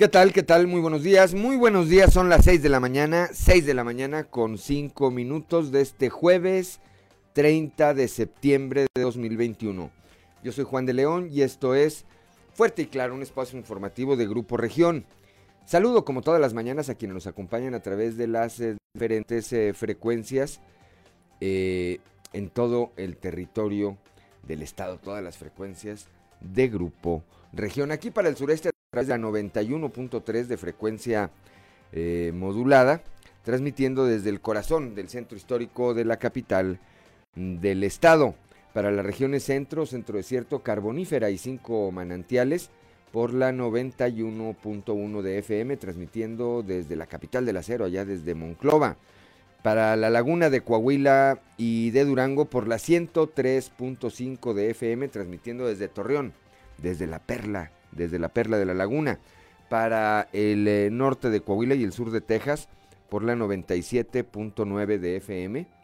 ¿Qué tal? ¿Qué tal? Muy buenos días. Muy buenos días. Son las 6 de la mañana. 6 de la mañana con 5 minutos de este jueves 30 de septiembre de 2021. Yo soy Juan de León y esto es Fuerte y Claro, un espacio informativo de Grupo Región. Saludo como todas las mañanas a quienes nos acompañan a través de las eh, diferentes eh, frecuencias eh, en todo el territorio del estado, todas las frecuencias de Grupo Región. Aquí para el sureste través la 91.3 de frecuencia modulada, transmitiendo desde el corazón del centro histórico de la capital del estado. Para las regiones centro, centro desierto, carbonífera y cinco manantiales por la 91.1 de FM, transmitiendo desde la capital del acero, allá desde Monclova. Para la laguna de Coahuila y de Durango por la 103.5 de FM, transmitiendo desde Torreón, desde la perla, desde la perla de la laguna. Para el eh, norte de Coahuila y el sur de Texas por la 97.9 de FM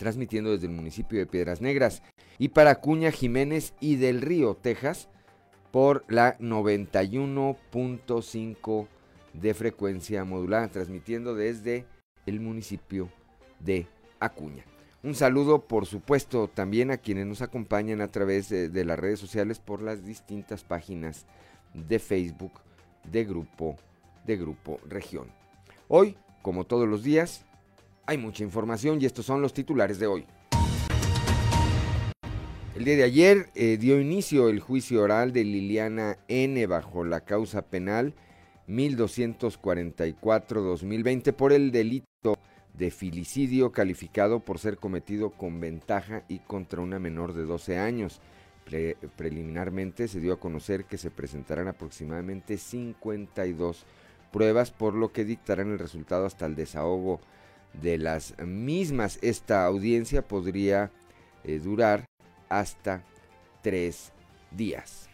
transmitiendo desde el municipio de Piedras Negras. Y para Cuña Jiménez y del Río, Texas, por la 91.5 de frecuencia modulada, transmitiendo desde el municipio de Acuña. Un saludo, por supuesto, también a quienes nos acompañan a través de, las redes sociales por las distintas páginas de Facebook de Grupo, de Grupo Región. Hoy, como todos los días, hay mucha información y estos son los titulares de hoy. El día de ayer eh, dio inicio el juicio oral de Liliana N. bajo la causa penal 1244-2020 por el delito de filicidio calificado por ser cometido con ventaja y contra una menor de 12 años. preliminarmente se dio a conocer que se presentarán aproximadamente 52 pruebas, por lo que dictarán el resultado hasta el desahogo de las mismas. Esta audiencia podría eh, durar hasta tres días.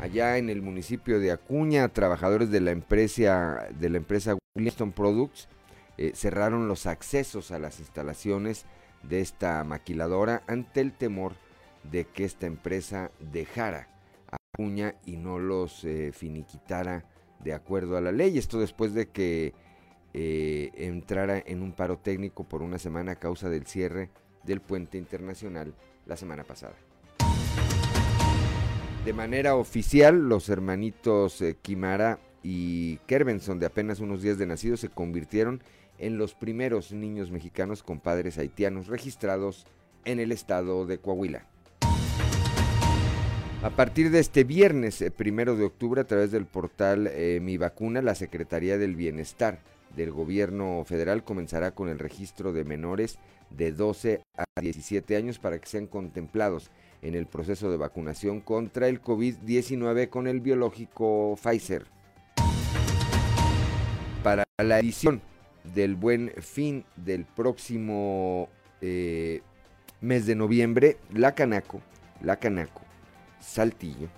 Allá en el municipio de Acuña, trabajadores de la empresa, de la empresa Williamson Products eh, cerraron los accesos a las instalaciones de esta maquiladora ante el temor de que esta empresa dejara a Acuña y no los eh, finiquitara de acuerdo a la ley. Esto después de que eh, entrara en un paro técnico por una semana a causa del cierre del puente internacional la semana pasada. De manera oficial, los hermanitos Kimara y Kerbenson, de apenas unos días de nacido, se convirtieron en los primeros niños mexicanos con padres haitianos registrados en el estado de Coahuila. A partir de este viernes, eh, primero de octubre, a través del portal Mi Vacuna, la Secretaría del Bienestar del gobierno federal comenzará con el registro de menores de 12 a 17 años para que sean contemplados en el proceso de vacunación contra el COVID-19 con el biológico Pfizer. Para la edición del buen fin del próximo eh, mes de noviembre, la Canaco, la Canaco, Saltillo,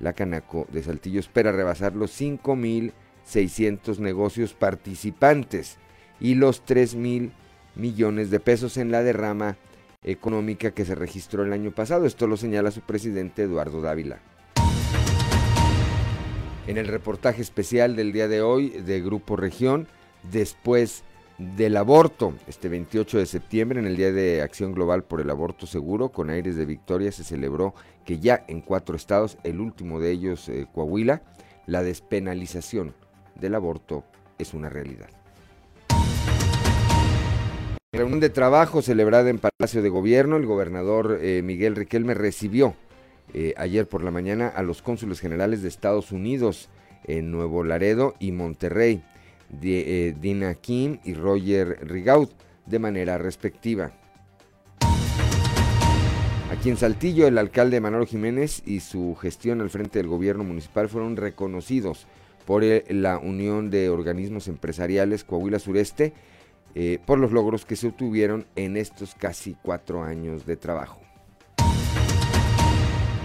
la Canaco de Saltillo espera rebasar los 5 mil 600 negocios participantes y los 3 mil millones de pesos en la derrama económica que se registró el año pasado. Esto lo señala su presidente Eduardo Dávila. En el reportaje especial del día de hoy de Grupo Región, después del aborto, este 28 de septiembre, en el Día de Acción Global por el Aborto Seguro, con aires de victoria, se celebró que ya en cuatro estados, el último de ellos eh, Coahuila, la despenalización del aborto es una realidad. Reunión de trabajo celebrada en Palacio de Gobierno, el gobernador eh, Miguel Riquelme recibió eh, ayer por la mañana a los cónsules generales de Estados Unidos en Nuevo Laredo y Monterrey, eh, Dina Kim y Roger Rigaud, de manera respectiva. Aquí en Saltillo, el alcalde Manolo Jiménez y su gestión al frente del gobierno municipal fueron reconocidos por la Unión de Organismos Empresariales Coahuila Sureste eh, por los logros que se obtuvieron en estos casi cuatro años de trabajo.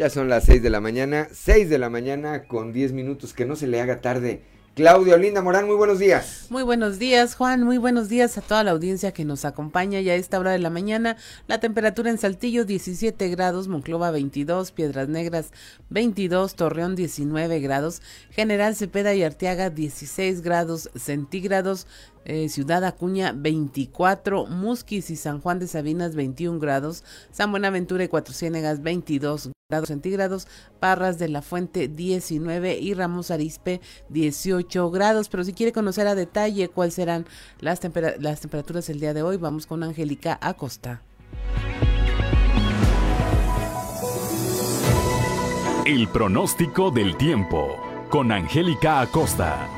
Ya son las 6 de la mañana, 6 de la mañana con 10 minutos, que no se le haga tarde. Claudio Linda Morán, muy buenos días. Muy buenos días, Juan. Muy buenos días a toda la audiencia que nos acompaña ya a esta hora de la mañana. La temperatura en Saltillo 17 grados, Monclova 22, Piedras Negras 22, Torreón 19 grados, General Cepeda y Arteaga 16 grados centígrados, eh, Ciudad Acuña 24, Musquis y San Juan de Sabinas 21 grados, San Buenaventura y Cuatro Ciénegas 22 grados centígrados, Parras de la Fuente 19 y Ramos Arispe 18 grados. Pero si quiere conocer a detalle cuáles serán las, las temperaturas el día de hoy, vamos con Angélica Acosta. El pronóstico del tiempo con Angélica Acosta.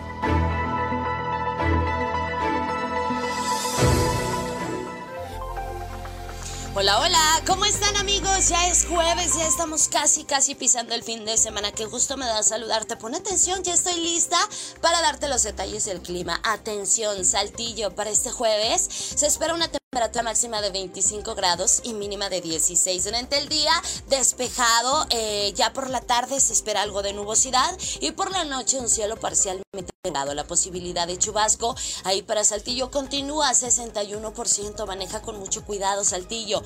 Hola, hola, ¿cómo están amigos? Ya es jueves, ya estamos casi, casi pisando el fin de semana. Qué gusto me da saludarte. Pon atención, ya estoy lista para darte los detalles del clima. Atención, Saltillo, para este jueves se espera una temperatura máxima de 25 grados y mínima de 16. Durante el día, despejado, eh, ya por la tarde se espera algo de nubosidad y por la noche un cielo parcialmente nublado. La posibilidad de chubasco ahí para Saltillo continúa a 61%. Maneja con mucho cuidado, Saltillo.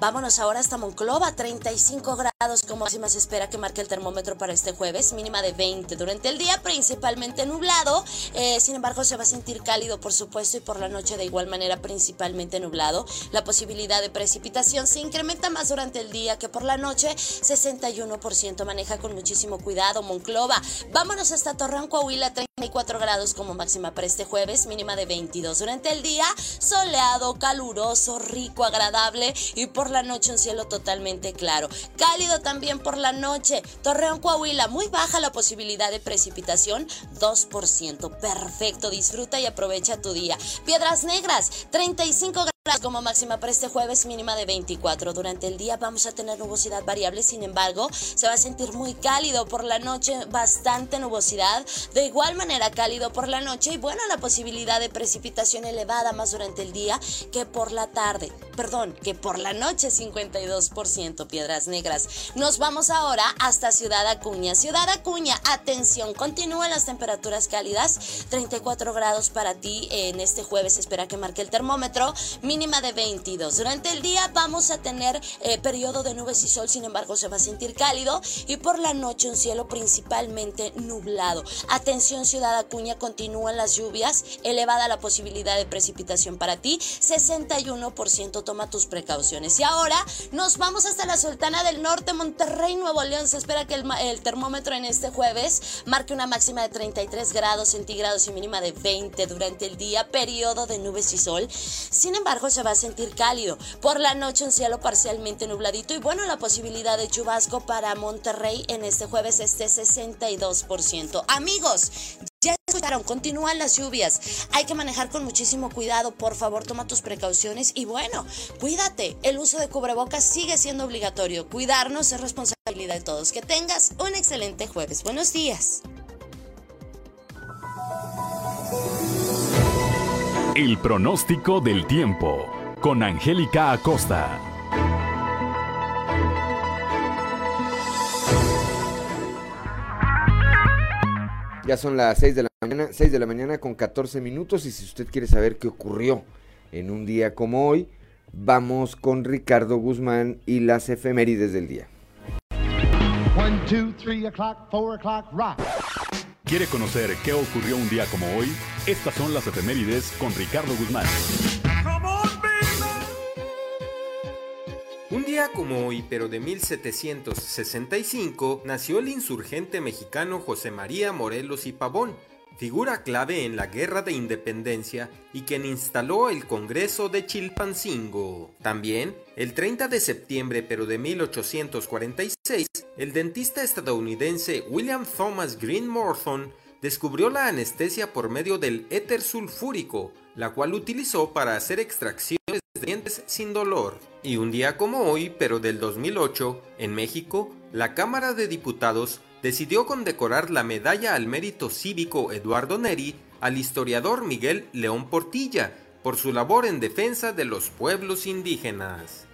Vámonos ahora hasta Monclova, 35 grados como máxima se espera que marque el termómetro para este jueves, mínima de 20. Durante el día principalmente nublado, eh, sin embargo se va a sentir cálido por supuesto y por la noche de igual manera principalmente nublado. La posibilidad de precipitación se incrementa más durante el día que por la noche, 61% maneja con muchísimo cuidado Monclova. Vámonos hasta Torreón, Coahuila, 34 grados como máxima para este jueves, mínima de 22. Durante el día, soleado, caluroso, rico, agradable y por la noche un cielo totalmente claro. Cálido también por la noche. Torreón, Coahuila, muy baja la posibilidad de precipitación, 2%. Perfecto, disfruta y aprovecha tu día. Piedras Negras, 35 grados como máxima para este jueves mínima de 24. Durante el día vamos a tener nubosidad variable, sin embargo, se va a sentir muy cálido por la noche, bastante nubosidad. De igual manera cálido por la noche y bueno, la posibilidad de precipitación elevada más durante el día que por la tarde. Perdón, que por la noche 52% Piedras Negras. Nos vamos ahora hasta Ciudad Acuña. Ciudad Acuña, atención, continúan las temperaturas cálidas. 34 grados para ti en este jueves, espera que marque el termómetro mínima de 22. Durante el día vamos a tener eh, periodo de nubes y sol, sin embargo se va a sentir cálido y por la noche un cielo principalmente nublado. Atención Ciudad Acuña, continúan las lluvias, elevada la posibilidad de precipitación para ti, 61% toma tus precauciones. Y ahora nos vamos hasta la Sultana del Norte, Monterrey, Nuevo León. Se espera que el, termómetro en este jueves marque una máxima de 33 grados centígrados y mínima de 20 durante el día, periodo de nubes y sol. Sin embargo, se va a sentir cálido. Por la noche un cielo parcialmente nubladito y bueno, la posibilidad de chubasco para Monterrey en este jueves es de 62%. Amigos, ya escucharon, continúan las lluvias. Hay que manejar con muchísimo cuidado. Por favor, toma tus precauciones y bueno, cuídate. El uso de cubrebocas sigue siendo obligatorio. Cuidarnos es responsabilidad de todos. Que tengas un excelente jueves. Buenos días. El pronóstico del tiempo con Angélica Acosta. Ya son las 6 de la mañana, 6 de la mañana con 14 minutos y si usted quiere saber qué ocurrió en un día como hoy, vamos con Ricardo Guzmán y las efemérides del día. 1, 2, 3 o'clock, 4 o'clock, rock. ¿Quiere conocer qué ocurrió un día como hoy? Estas son las efemérides con Ricardo Guzmán. Un día como hoy, pero de 1765, nació el insurgente mexicano José María Morelos y Pavón, figura clave en la Guerra de Independencia y quien instaló el Congreso de Chilpancingo. También, el 30 de septiembre pero de 1846, el dentista estadounidense William Thomas Green Morton descubrió la anestesia por medio del éter sulfúrico, la cual utilizó para hacer extracciones dientes sin dolor. Y un día como hoy, pero del 2008, en México, la Cámara de Diputados decidió condecorar la Medalla al Mérito Cívico Eduardo Neri al historiador Miguel León Portilla por su labor en defensa de los pueblos indígenas.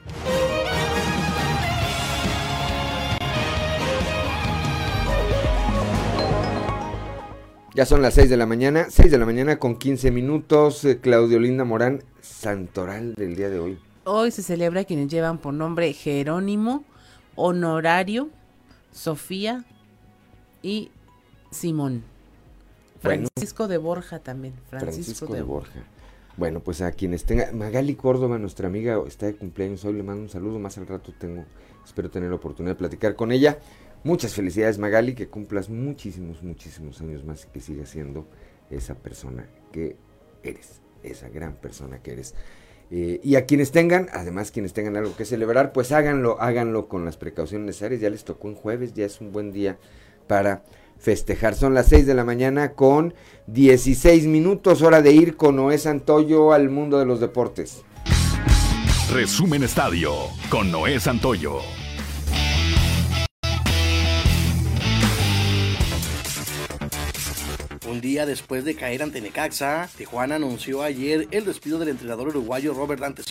Ya son las 6 de la mañana, 6 de la mañana con 15 minutos. Eh, Claudio Linda Morán, santoral del día de hoy. Hoy se celebra quienes llevan por nombre Jerónimo, Honorario, Sofía y Simón. Francisco de Borja también. Francisco, de, Borja. Bueno, pues a quienes tengan, Magali Córdoba, nuestra amiga, está de cumpleaños hoy, le mando un saludo, más al rato tengo, espero tener la oportunidad de platicar con ella. Muchas felicidades Magali, que cumplas muchísimos, muchísimos años más y que sigas siendo esa persona que eres, esa gran persona que eres. Eh, y a quienes tengan, además quienes tengan algo que celebrar, pues háganlo, háganlo con las precauciones necesarias. Ya les tocó en jueves, ya es un buen día para festejar. Son las 6 de la mañana con 16 minutos, hora de ir con Noé Santoyo al mundo de los deportes. Resumen Estadio con Noé Santoyo. Día después de caer ante Necaxa, Tijuana anunció ayer el despido del entrenador uruguayo Robert Dante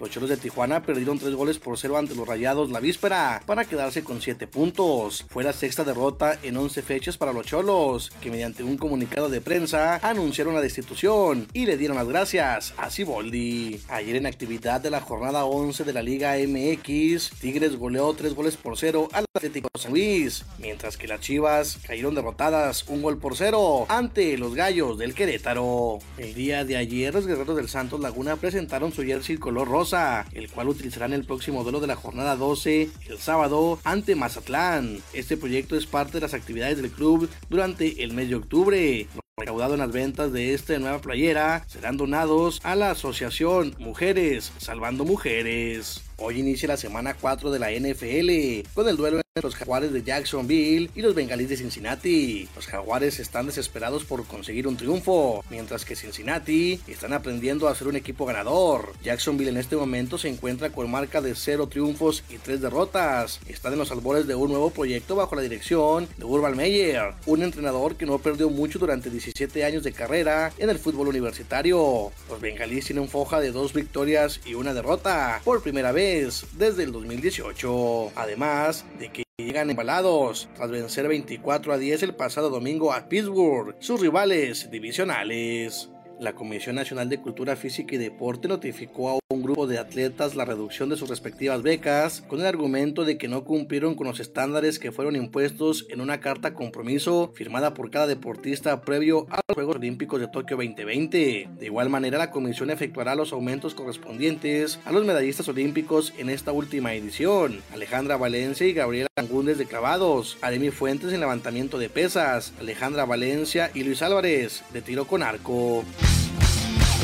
los Cholos de Tijuana perdieron tres goles por cero ante los Rayados la víspera para quedarse con siete puntos. Fue la sexta derrota en 11 fechas para los Cholos, que mediante un comunicado de prensa anunciaron la destitución y le dieron las gracias a Siboldi. Ayer en actividad de la jornada 11 de la Liga MX, Tigres goleó tres goles por cero al Atlético San Luis, mientras que las Chivas cayeron derrotadas un gol por cero ante los Gallos del Querétaro. El día de ayer los Guerreros del Santos Laguna presentaron su jersey color rosa, el cual utilizarán el próximo duelo de la jornada 12 el sábado ante Mazatlán. Este proyecto es parte de las actividades del club durante el mes de octubre recaudado en las ventas de esta nueva playera serán donados a la asociación Mujeres Salvando Mujeres. Hoy inicia la semana 4 de la NFL con el duelo entre los jaguares de Jacksonville y los bengalíes de Cincinnati. Los jaguares están desesperados por conseguir un triunfo, mientras que Cincinnati están aprendiendo a ser un equipo ganador. Jacksonville en este momento se encuentra con marca de 0 triunfos y 3 derrotas. Están en los albores de un nuevo proyecto bajo la dirección de Urban Meyer, un entrenador que no perdió mucho durante 17 años de carrera en el fútbol universitario. Los bengalíes tienen foja de dos victorias y una derrota por primera vez desde el 2018. Además de que llegan embalados tras vencer 24 a 10 el pasado domingo a Pittsburgh, sus rivales divisionales. La Comisión Nacional de Cultura Física y Deporte notificó a un grupo de atletas la reducción de sus respectivas becas con el argumento de que no cumplieron con los estándares que fueron impuestos en una carta compromiso firmada por cada deportista previo a los Juegos Olímpicos de Tokio 2020. De igual manera, la comisión efectuará los aumentos correspondientes a los medallistas olímpicos en esta última edición. Alejandra Valencia y Gabriela Angúndez de clavados, Aremi Fuentes en levantamiento de pesas, Alejandra Valencia y Luis Álvarez de tiro con arco.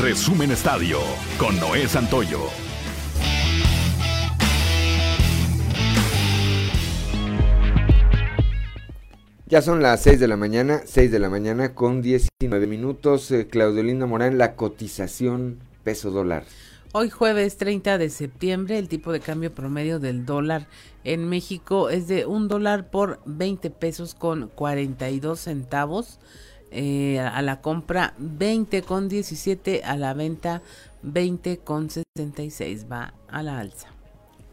Resumen Estadio con Noé Santoyo. Ya son las 6 de la mañana, 6 de la mañana con 19 minutos. Eh, Claudio Linda Morán, la cotización peso dólar. Hoy jueves 30 de septiembre, el tipo de cambio promedio del dólar en México es de un dólar por 20 pesos con 42 centavos. Eh, a la compra 20 con 17, a la venta 20 con 66, va a la alza.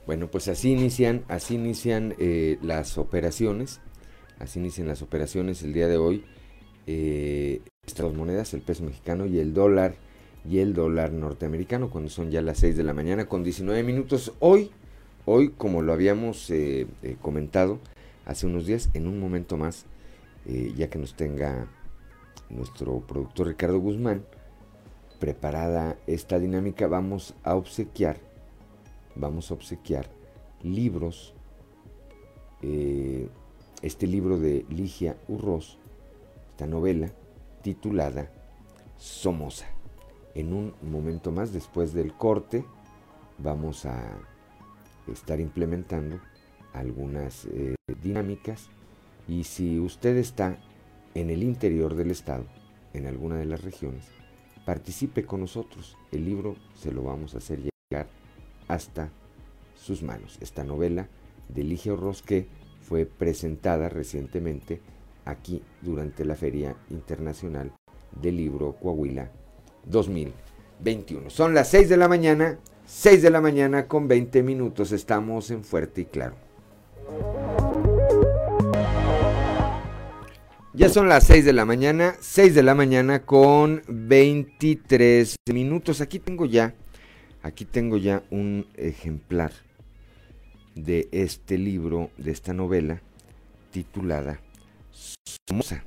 Bueno, pues así inician, así inician eh, las operaciones, así inician las operaciones el día de hoy. Eh, estas monedas, el peso mexicano y el dólar y el dólar norteamericano, cuando son ya las 6 de la mañana con 19 minutos. Hoy, hoy como lo habíamos comentado hace unos días, en un momento más, ya que nos tenga nuestro productor Ricardo Guzmán, preparada esta dinámica, vamos a obsequiar, vamos a obsequiar libros, eh, este libro de Ligia Urroz, esta novela titulada Somoza. En un momento más, después del corte, vamos a estar implementando algunas eh, dinámicas y si usted está en el interior del estado, en alguna de las regiones, participe con nosotros. El libro se lo vamos a hacer llegar hasta sus manos. Esta novela de Ligia Rosque fue presentada recientemente aquí durante la Feria Internacional del Libro Coahuila 2021. Son las 6 de la mañana, 6 de la mañana con 20 minutos. Estamos en Fuerte y Claro. Ya son las 6 de la mañana, 6 de la mañana con 23 minutos. Aquí tengo ya, aquí tengo ya un ejemplar de este libro, de esta novela titulada Somoza,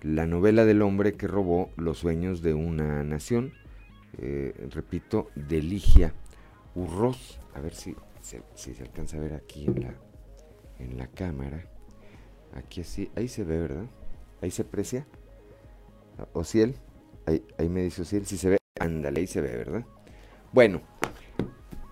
la novela del hombre que robó los sueños de una nación. Eh, repito, de Ligia Urroz. A ver si, si, se alcanza a ver aquí en la, en la cámara. Aquí así, ahí se ve, ¿verdad? Ahí se aprecia. Ociel, ahí, ahí me dice Ociel, si se ve, ándale, ahí se ve, ¿verdad? Bueno,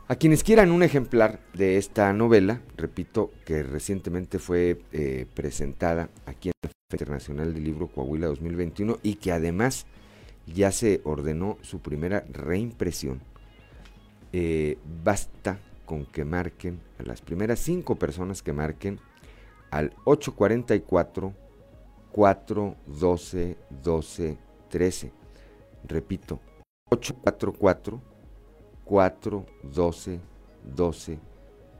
a quienes quieran un ejemplar de esta novela, repito que recientemente fue eh, presentada aquí en la Feria Internacional del Libro Coahuila 2021 y que además ya se ordenó su primera reimpresión, eh, basta con que marquen a las primeras cinco personas que marquen al 844 4 12 12 13. Repito, 844 4 12 12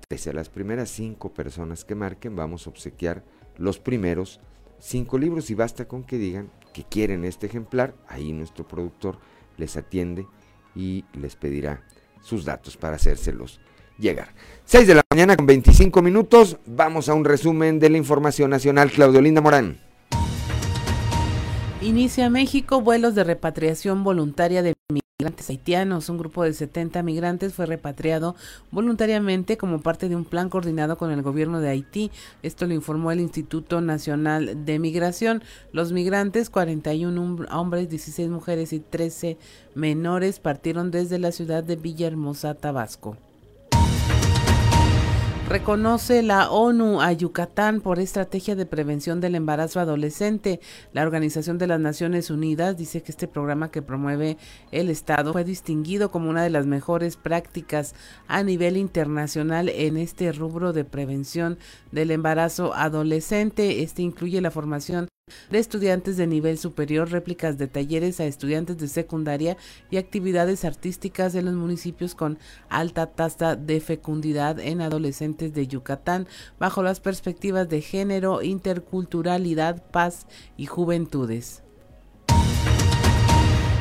13. A las primeras 5 personas que marquen vamos a obsequiar los primeros 5 libros y basta con que digan que quieren este ejemplar. Ahí nuestro productor les atiende y les pedirá sus datos para hacérselos llegar. 6 de la mañana con 25 minutos. Vamos a un resumen de la información nacional. Claudio Linda Morán. Inicia México vuelos de repatriación voluntaria de migrantes haitianos. Un grupo de 70 migrantes fue repatriado voluntariamente como parte de un plan coordinado con el gobierno de Haití. Esto lo informó el Instituto Nacional de Migración. Los migrantes, 41 hombres, 16 mujeres y 13 menores, partieron desde la ciudad de Villahermosa, Tabasco. Reconoce la ONU a Yucatán por estrategia de prevención del embarazo adolescente. La Organización de las Naciones Unidas dice que este programa que promueve el Estado fue distinguido como una de las mejores prácticas a nivel internacional en este rubro de prevención del embarazo adolescente. Este incluye la formación de estudiantes de nivel superior, réplicas de talleres a estudiantes de secundaria y actividades artísticas en los municipios con alta tasa de fecundidad en adolescentes de Yucatán, bajo las perspectivas de género, interculturalidad, paz y juventudes.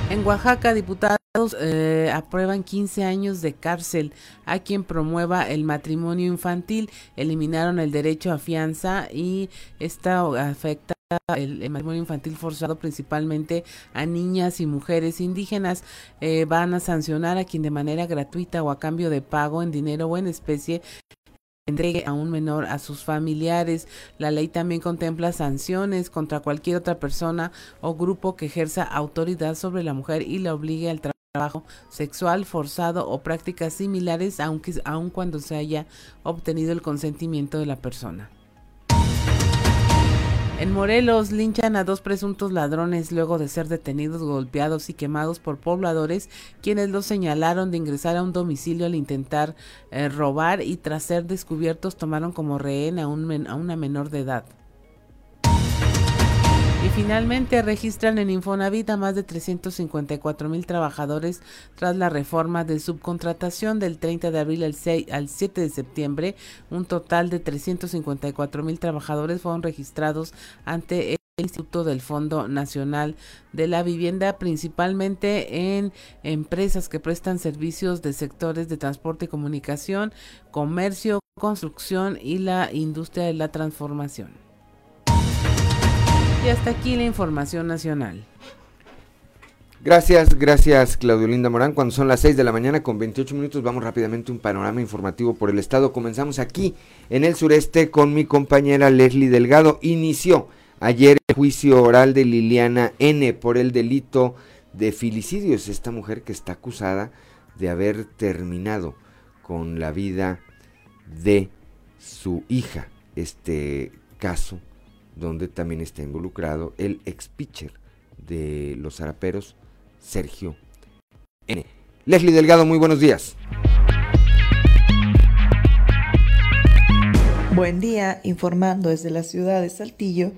En Oaxaca, diputados eh, aprueban 15 años de cárcel a quien promueva el matrimonio infantil. Eliminaron el derecho a fianza y esta afecta el, matrimonio infantil forzado principalmente a niñas y mujeres indígenas. Eh, van a sancionar a quien de manera gratuita o a cambio de pago en dinero o en especie entregue a un menor a sus familiares. La ley también contempla sanciones contra cualquier otra persona o grupo que ejerza autoridad sobre la mujer y la obligue al trabajo sexual forzado o prácticas similares, aunque aun cuando se haya obtenido el consentimiento de la persona. En Morelos linchan a dos presuntos ladrones luego de ser detenidos, golpeados y quemados por pobladores, quienes los señalaron de ingresar a un domicilio al intentar eh, robar y tras ser descubiertos tomaron como rehén a, un a una menor de edad. Finalmente registran en Infonavit más de 354 mil trabajadores tras la reforma de subcontratación del 30 de abril al, 6, al 7 de septiembre. Un total de 354 mil trabajadores fueron registrados ante el Instituto del Fondo Nacional de la Vivienda, principalmente en empresas que prestan servicios de sectores de transporte y comunicación, comercio, construcción y la industria de la transformación. Y hasta aquí la información nacional. Gracias, gracias Claudio Linda Morán. Cuando son las 6 de la mañana con 28 minutos vamos rápidamente un panorama informativo por el estado. Comenzamos aquí en el sureste con mi compañera Leslie Delgado. Inició ayer el juicio oral de Liliana N por el delito de filicidio. Es esta mujer que está acusada de haber terminado con la vida de su hija. Este caso donde también está involucrado el ex pitcher de los Zaraperos, Sergio N. Leslie Delgado, muy buenos días. Buen día, informando desde la ciudad de Saltillo.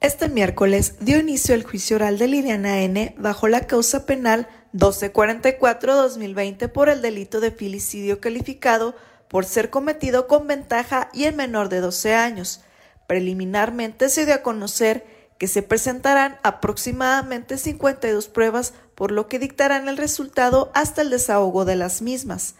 Este miércoles dio inicio el juicio oral de Liliana N. bajo la causa penal 1244-2020 por el delito de filicidio calificado por ser cometido con ventaja y en menor de 12 años. Preliminarmente se dio a conocer que se presentarán aproximadamente 52 pruebas, por lo que dictarán el resultado hasta el desahogo de las mismas.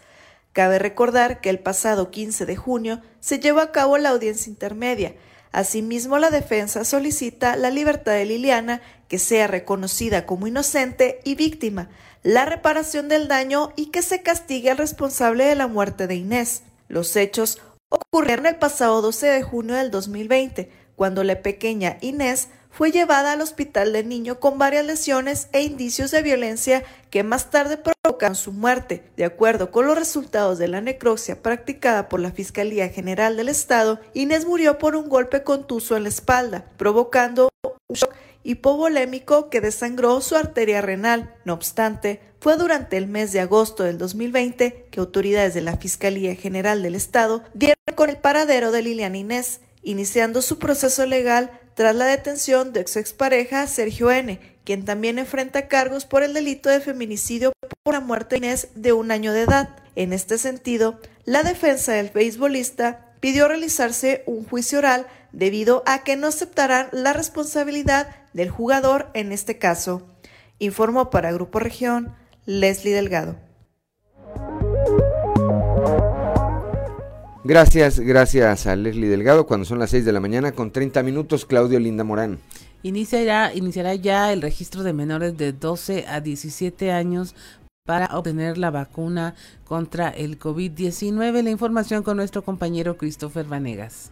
Cabe recordar que el pasado 15 de junio se llevó a cabo la audiencia intermedia. Asimismo, la defensa solicita la libertad de Liliana, que sea reconocida como inocente y víctima, la reparación del daño y que se castigue al responsable de la muerte de Inés. Los hechos ocurrieron el pasado 12 de junio del 2020, cuando la pequeña Inés fue llevada al hospital de niño con varias lesiones e indicios de violencia que más tarde provocaron su muerte. De acuerdo con los resultados de la necropsia practicada por la Fiscalía General del Estado, Inés murió por un golpe contuso en la espalda, provocando un shock hipovolémico que desangró su arteria renal. No obstante, fue durante el mes de agosto del 2020 que autoridades de la Fiscalía General del Estado dieron con el paradero de Liliana Inés, iniciando su proceso legal tras la detención de ex expareja Sergio N., quien también enfrenta cargos por el delito de feminicidio por la muerte de Inés de un año de edad. En este sentido, la defensa del beisbolista pidió realizarse un juicio oral debido a que no aceptarán la responsabilidad del jugador en este caso. Informó para Grupo Región Leslie Delgado. Gracias, gracias a Leslie Delgado. Cuando son las 6 de la mañana con 30 minutos, Claudio Linda Morán. Iniciará, iniciará ya el registro de menores de 12 a 17 años para obtener la vacuna contra el COVID-19. La información con nuestro compañero Christopher Vanegas.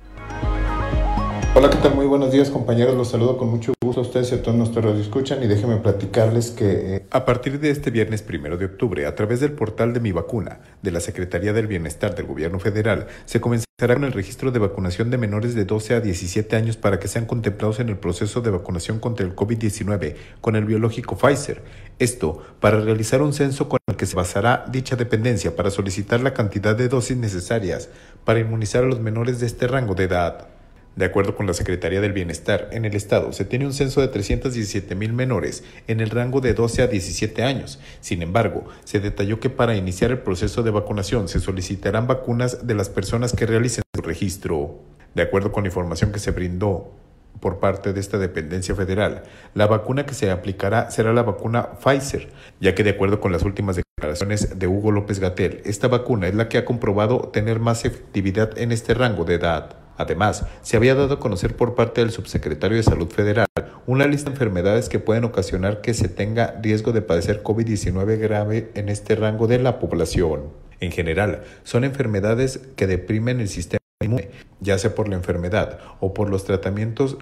Hola, ¿qué tal? Muy buenos días compañeros, los saludo con mucho gusto a ustedes y a todos nuestros que escuchan y déjenme platicarles que eh, a partir de este viernes primero de octubre, a través del portal de Mi Vacuna de la Secretaría del Bienestar del Gobierno Federal, se comenzará con el registro de vacunación de menores de 12 a 17 años para que sean contemplados en el proceso de vacunación contra el COVID-19 con el biológico Pfizer. Esto para realizar un censo con el que se basará dicha dependencia para solicitar la cantidad de dosis necesarias para inmunizar a los menores de este rango de edad. De acuerdo con la Secretaría del Bienestar, en el Estado se tiene un censo de 317 mil menores en el rango de 12 a 17 años. Sin embargo, se detalló que para iniciar el proceso de vacunación se solicitarán vacunas de las personas que realicen su registro. De acuerdo con la información que se brindó por parte de esta dependencia federal, la vacuna que se aplicará será la vacuna Pfizer, ya que de acuerdo con las últimas declaraciones de Hugo López Gatel, esta vacuna es la que ha comprobado tener más efectividad en este rango de edad. Además, se había dado a conocer por parte del subsecretario de Salud Federal una lista de enfermedades que pueden ocasionar que se tenga riesgo de padecer COVID-19 grave en este rango de la población. En general, son enfermedades que deprimen el sistema inmune, ya sea por la enfermedad o por los tratamientos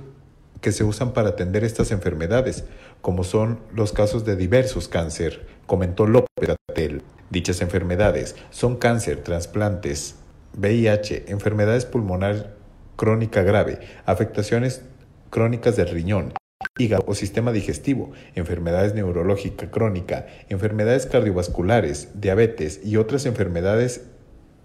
que se usan para atender estas enfermedades, como son los casos de diversos cáncer, comentó López Gatel. Dichas enfermedades son cáncer, trasplantes, VIH, enfermedades pulmonares crónica grave, afectaciones crónicas del riñón, hígado o sistema digestivo, enfermedades neurológicas crónicas, enfermedades cardiovasculares, diabetes y otras enfermedades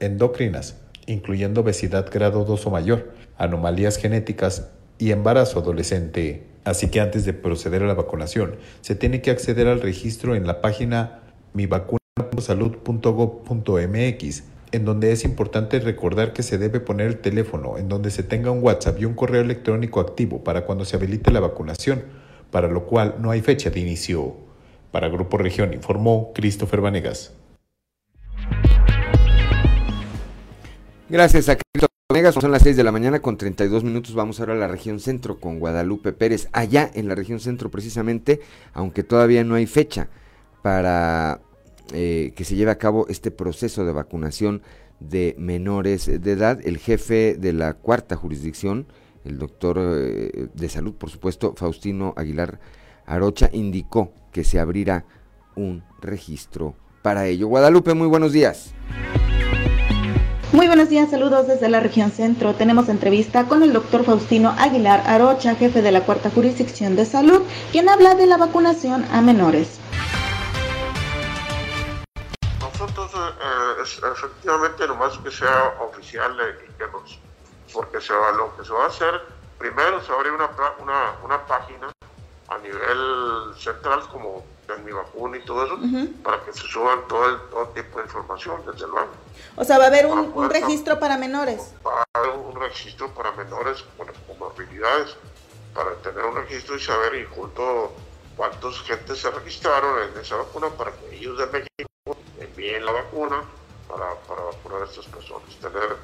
endocrinas, incluyendo obesidad grado 2 o mayor, anomalías genéticas y embarazo adolescente. Así que antes de proceder a la vacunación, se tiene que acceder al registro en la página mivacuna.salud.gov.mx en donde es importante recordar que se debe poner el teléfono, en donde se tenga un WhatsApp y un correo electrónico activo para cuando se habilite la vacunación, para lo cual no hay fecha de inicio. Para Grupo Región informó Christopher Vanegas. Gracias a Christopher Vanegas. Son las 6 de la mañana con 32 minutos. Vamos ahora a la región centro con Guadalupe Pérez. Allá en la región centro precisamente, aunque todavía no hay fecha para eh, que se lleve a cabo este proceso de vacunación de menores de edad. El jefe de la cuarta jurisdicción, el doctor eh, de salud, por supuesto, Faustino Aguilar Arocha, indicó que se abrirá un registro para ello. Guadalupe, muy buenos días. Muy buenos días, saludos desde la región centro. Tenemos entrevista con el doctor Faustino Aguilar Arocha, jefe de la cuarta jurisdicción de salud, quien habla de la vacunación a menores. Nosotros, eh, efectivamente, nomás que sea oficial eh, y que nos, porque se va, lo que se va a hacer, primero se abre una, una, una página a nivel central como en mi vacuna y todo eso, para que se suban todo, el, todo tipo de información desde luego. O sea, va a haber un, registro para menores. Va a haber un registro para menores con comorbilidades, para tener un registro y saber y junto cuántos gente se registraron en esa vacuna para que ellos de México envíen la vacuna para, para vacunar a estas personas. Tener,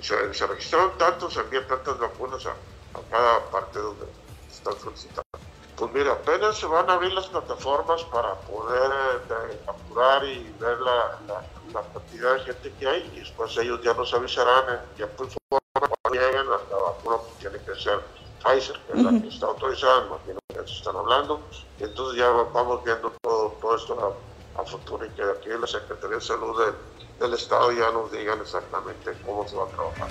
se, se registraron tantos, se envían tantas vacunas a, a cada parte donde están solicitando. Pues mira, apenas se van a abrir las plataformas para poder eh, capturar y ver la, la, cantidad de gente que hay y después ellos ya nos avisarán en tiempo y forma cuando lleguen la, vacuna pues, tiene que ser Pfizer, que es la que está autorizada, imagino que se están hablando, entonces ya vamos viendo todo, todo esto a, futuro y que aquí la Secretaría de Salud del, Estado ya nos digan exactamente cómo se va a trabajar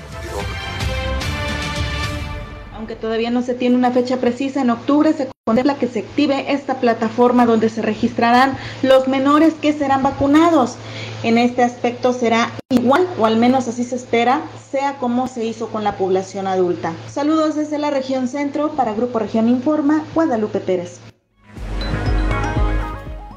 aunque todavía no se tiene una fecha precisa, en octubre se contempla que se active esta plataforma donde se registrarán los menores que serán vacunados. En este aspecto será igual, o al menos así se espera, sea como se hizo con la población adulta. Saludos desde la región centro para Grupo Región Informa, Guadalupe Pérez.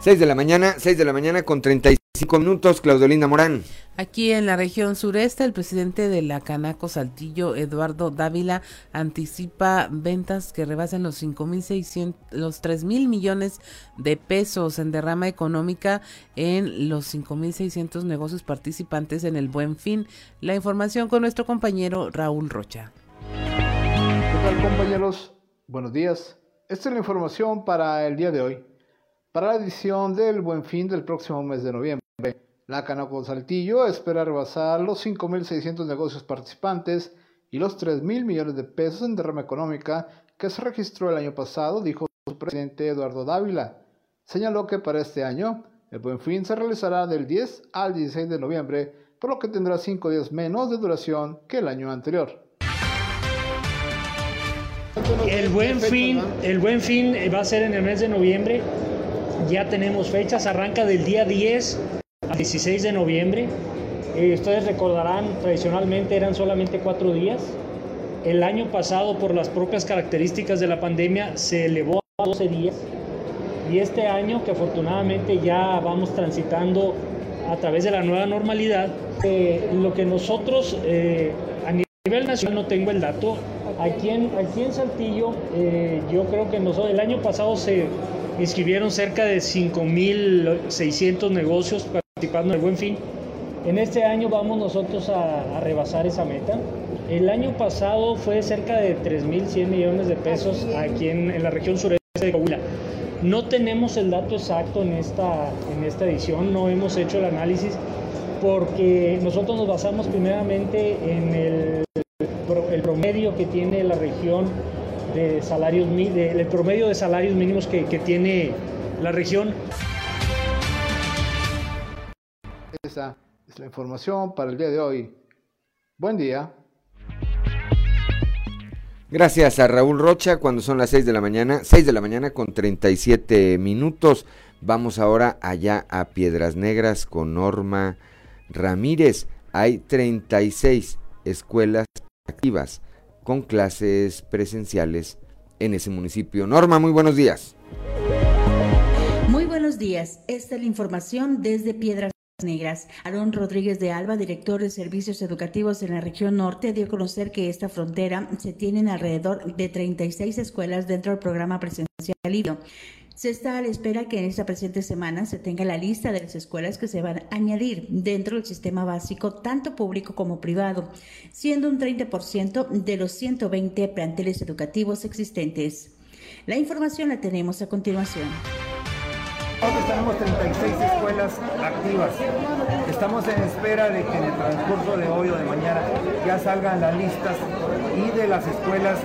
6 de la mañana, 6 de la mañana con 35 minutos, Claudelina Morán. Aquí en la región sureste, el presidente de la Canaco Saltillo, Eduardo Dávila, anticipa ventas que rebasen los 5.600, los 3 mil millones de pesos en derrama económica en los 5.600 negocios participantes en el Buen Fin. La información con nuestro compañero Raúl Rocha. ¿Qué tal compañeros? Buenos días. Esta es la información para el día de hoy. Para la edición del Buen Fin del próximo mes de noviembre, la Canaco Saltillo espera rebasar los 5.600 negocios participantes y los 3.000 millones de pesos en derrama económica que se registró el año pasado, dijo su presidente Eduardo Dávila. Señaló que para este año el Buen Fin se realizará del 10 al 16 de noviembre, por lo que tendrá 5 días menos de duración que el año anterior. El buen fin, el buen fin va a ser en el mes de noviembre ya tenemos fechas, arranca del día 10 al 16 de noviembre. Eh, ustedes recordarán, tradicionalmente eran solamente cuatro días. El año pasado, por las propias características de la pandemia, se elevó a 12 días. Y este año, que afortunadamente ya vamos transitando a través de la nueva normalidad, eh, lo que nosotros eh, a nivel nacional no tengo el dato. Aquí en, aquí en Saltillo, yo creo que nosotros, el año pasado se inscribieron cerca de 5.600 negocios participando en el Buen Fin. En este año vamos nosotros a, rebasar esa meta. El año pasado fue cerca de 3.100 millones de pesos aquí en, la región sureste de Coahuila. No tenemos el dato exacto en esta, en esta edición, no hemos hecho el análisis porque nosotros nos basamos primeramente en el, el promedio que tiene la región de salarios, de, promedio de salarios mínimos que, que tiene la región. Esa es la información para el día de hoy. Buen día. Gracias a Raúl Rocha cuando son las 6 de la mañana, 6 de la mañana con 37 minutos. Vamos ahora allá a Piedras Negras con Norma Ramírez. Hay 36 escuelas activas con clases presenciales en ese municipio. Norma, muy buenos días. Muy buenos días. Esta es la información desde Piedras Negras. Aaron Rodríguez de Alba, director de servicios educativos en la región norte, dio a conocer que esta frontera se tienen alrededor de 36 escuelas dentro del programa presencial. Se está a la espera que en esta presente semana se tenga la lista de las escuelas que se van a añadir dentro del sistema básico, tanto público como privado, siendo un 30% de los 120 planteles educativos existentes. La información la tenemos a continuación. tenemos 36 escuelas activas. Estamos en espera de que en el transcurso de hoy o de mañana ya salgan las listas y de las escuelas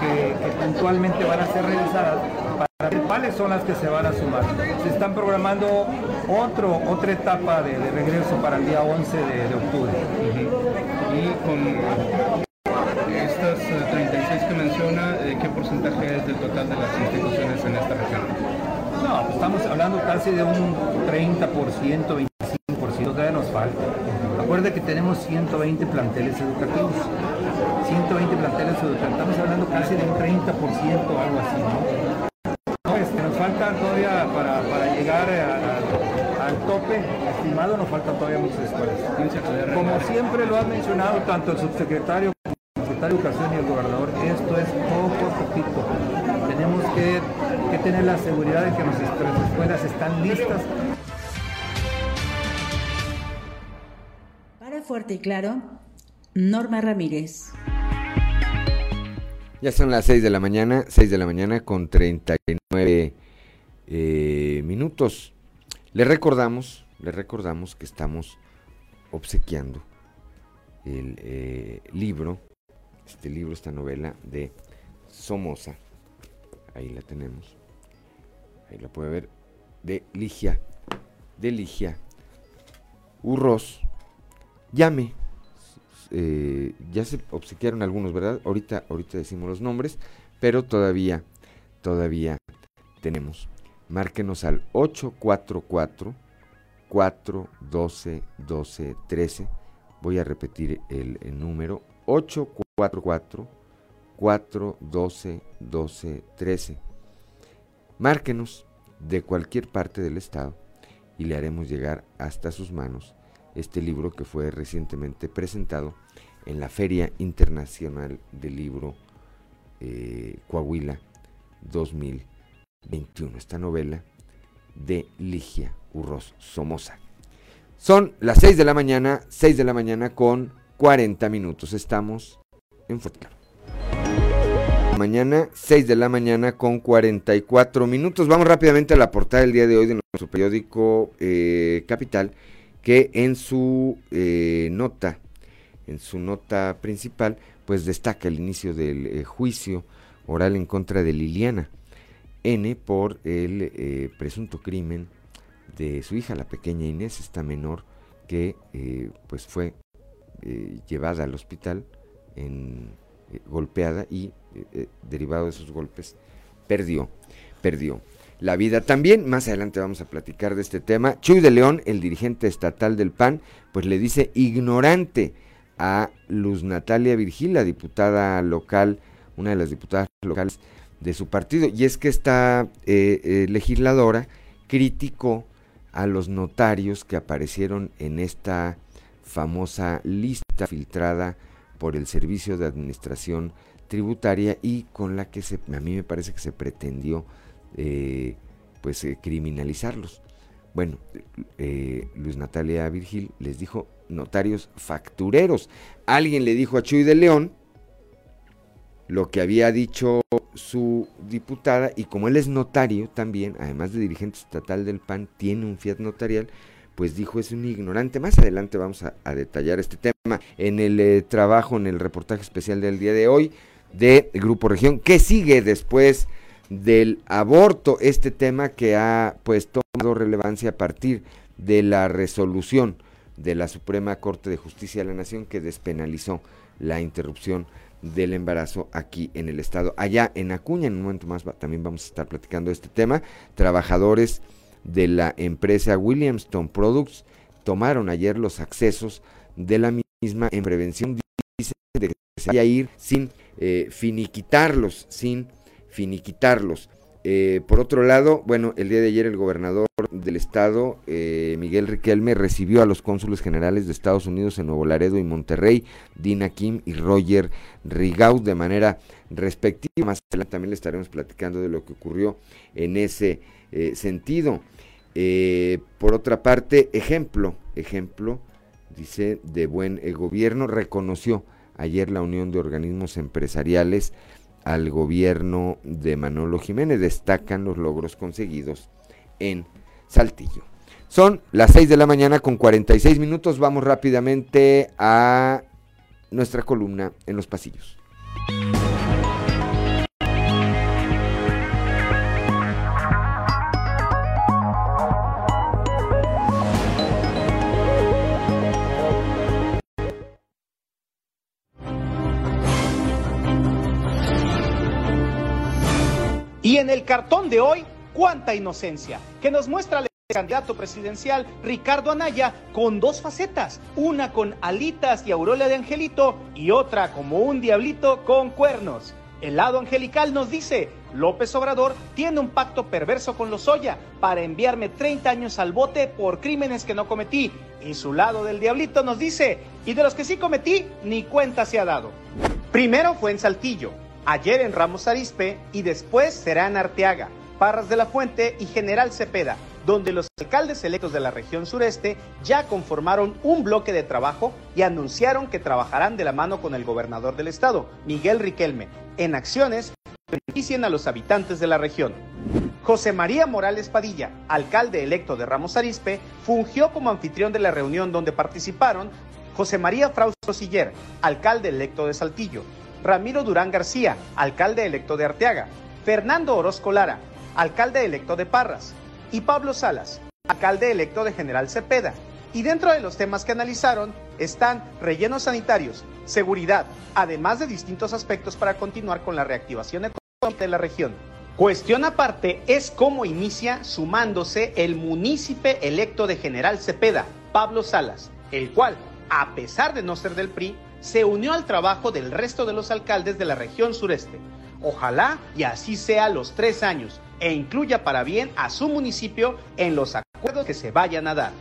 que, que puntualmente van a ser revisadas ¿Cuáles son las que se van a sumar? Se están programando otro, otra etapa de, regreso para el día 11 de, octubre. Y con estas 36 eh, que menciona, eh, ¿qué porcentaje es del total de las instituciones en esta región? No, pues estamos hablando casi de un 30%, 25%, todavía nos falta. Acuerde que tenemos 120 planteles educativos. 120 planteles educativos, estamos hablando casi de un 30%, algo así, ¿no? Falta todavía para, llegar al tope estimado, nos faltan todavía muchas escuelas. Como siempre lo ha mencionado tanto el subsecretario como el secretario de Educación y el gobernador, esto es poco a poquito. Tenemos que, que tener la seguridad de que nuestras escuelas están listas Para Fuerte y Claro, Norma Ramírez. Ya son las 6 de la mañana, 6 de la mañana con 39 eh, minutos. Le recordamos, le recordamos que estamos obsequiando el eh, libro, este libro, esta novela de Somoza. Ahí la tenemos. Ahí la puede ver. De Ligia. De Ligia. Urros. Llame eh, ya se obsequiaron algunos, ¿verdad? Ahorita, ahorita decimos los nombres, pero todavía, todavía tenemos. Márquenos al 844 412 12 13. Voy a repetir el, el número 844 412 12 13. Márquenos de cualquier parte del estado y le haremos llegar hasta sus manos este libro que fue recientemente presentado en la Feria Internacional del Libro eh, Coahuila 2021. Esta novela de Ligia Urros Somoza. Son las 6 de la mañana, 6 de la mañana con 40 minutos. Estamos en Fuerte Mañana, 6 de la mañana con 44 minutos. Vamos rápidamente a la portada del día de hoy de nuestro periódico eh, Capital, que en su eh, nota en su nota principal, pues destaca el inicio del eh, juicio oral en contra de Liliana N por el eh, presunto crimen de su hija, la pequeña Inés, esta menor que eh, pues fue llevada al hospital en, golpeada y derivado de esos golpes perdió, perdió la vida. También más adelante vamos a platicar de este tema. Chuy de León, el dirigente estatal del PAN, pues le dice ignorante a Luz Natalia Virgil, la diputada local, una de las diputadas locales de su partido. Y es que esta eh, eh, legisladora criticó a los notarios que aparecieron en esta famosa lista filtrada por el Servicio de Administración Tributaria y con la que se, a mí me parece que se pretendió eh, pues criminalizarlos. Bueno, Luz Natalia Virgil les dijo notarios factureros. Alguien le dijo a Chuy de León lo que había dicho su diputada y como él es notario también, además de dirigente estatal del PAN, tiene un fiat notarial, pues dijo es un ignorante. Más adelante vamos a, detallar este tema en el eh, trabajo, en el reportaje especial del día de hoy de Grupo Región. ¿Qué sigue después del aborto? Este tema que ha pues tomado relevancia a partir de la resolución de la Suprema Corte de Justicia de la Nación que despenalizó la interrupción del embarazo aquí en el estado. Allá en Acuña, en un momento más también vamos a estar platicando este tema. Trabajadores de la empresa Williamston Products tomaron ayer los accesos de la misma en prevención de que se vaya a ir sin eh, finiquitarlos, sin finiquitarlos. Eh, por otro lado, bueno, el día de ayer el gobernador del estado, eh, Miguel Riquelme, recibió a los cónsules generales de Estados Unidos en Nuevo Laredo y Monterrey, Dina Kim y Roger Rigaud, de manera respectiva. Más adelante también le estaremos platicando de lo que ocurrió en ese eh, sentido. por otra parte, ejemplo, ejemplo, dice, de buen gobierno, reconoció ayer la Unión de Organismos Empresariales al gobierno de Manolo Jiménez. Destacan los logros conseguidos en Saltillo. Son las 6 de la mañana con 46 minutos. Vamos rápidamente a nuestra columna en los pasillos. En el cartón de hoy, cuánta inocencia, que nos muestra el candidato presidencial Ricardo Anaya con dos facetas, una con alitas y aureola de angelito y otra como un diablito con cuernos. El lado angelical nos dice, López Obrador tiene un pacto perverso con Lozoya para enviarme 30 años al bote por crímenes que no cometí. Y su lado del diablito nos dice, y de los que sí cometí, ni cuenta se ha dado. Primero fue en Saltillo, ayer en Ramos Arispe y después será en Arteaga, Parras de la Fuente y General Cepeda, donde los alcaldes electos de la región sureste ya conformaron un bloque de trabajo y anunciaron que trabajarán de la mano con el gobernador del estado, Miguel Riquelme, en acciones que beneficien a los habitantes de la región. José María Morales Padilla, alcalde electo de Ramos Arispe, fungió como anfitrión de la reunión donde participaron José María Frausto Siller, alcalde electo de Saltillo, Ramiro Durán García, alcalde electo de Arteaga, Fernando Orozco Lara, alcalde electo de Parras, y Pablo Salas, alcalde electo de General Cepeda. Y dentro de los temas que analizaron están rellenos sanitarios, seguridad, además de distintos aspectos para continuar con la reactivación económica de la región. Cuestión aparte es cómo inicia sumándose el munícipe electo de General Cepeda, Pablo Salas, el cual, a pesar de no ser del PRI, se unió al trabajo del resto de los alcaldes de la región sureste. Ojalá y así sea los tres años, e incluya para bien a su municipio en los acuerdos que se vayan a dar.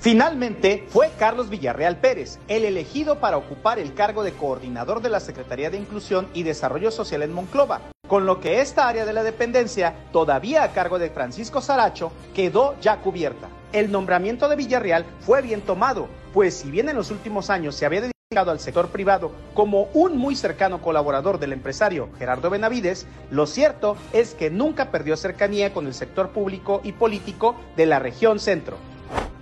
Finalmente, fue Carlos Villarreal Pérez, el elegido para ocupar el cargo de coordinador de la Secretaría de Inclusión y Desarrollo Social en Monclova, con lo que esta área de la dependencia, todavía a cargo de Francisco Saracho, quedó ya cubierta. El nombramiento de Villarreal fue bien tomado, pues si bien en los últimos años se había al sector privado como un muy cercano colaborador del empresario Gerardo Benavides, lo cierto es que nunca perdió cercanía con el sector público y político de la región centro.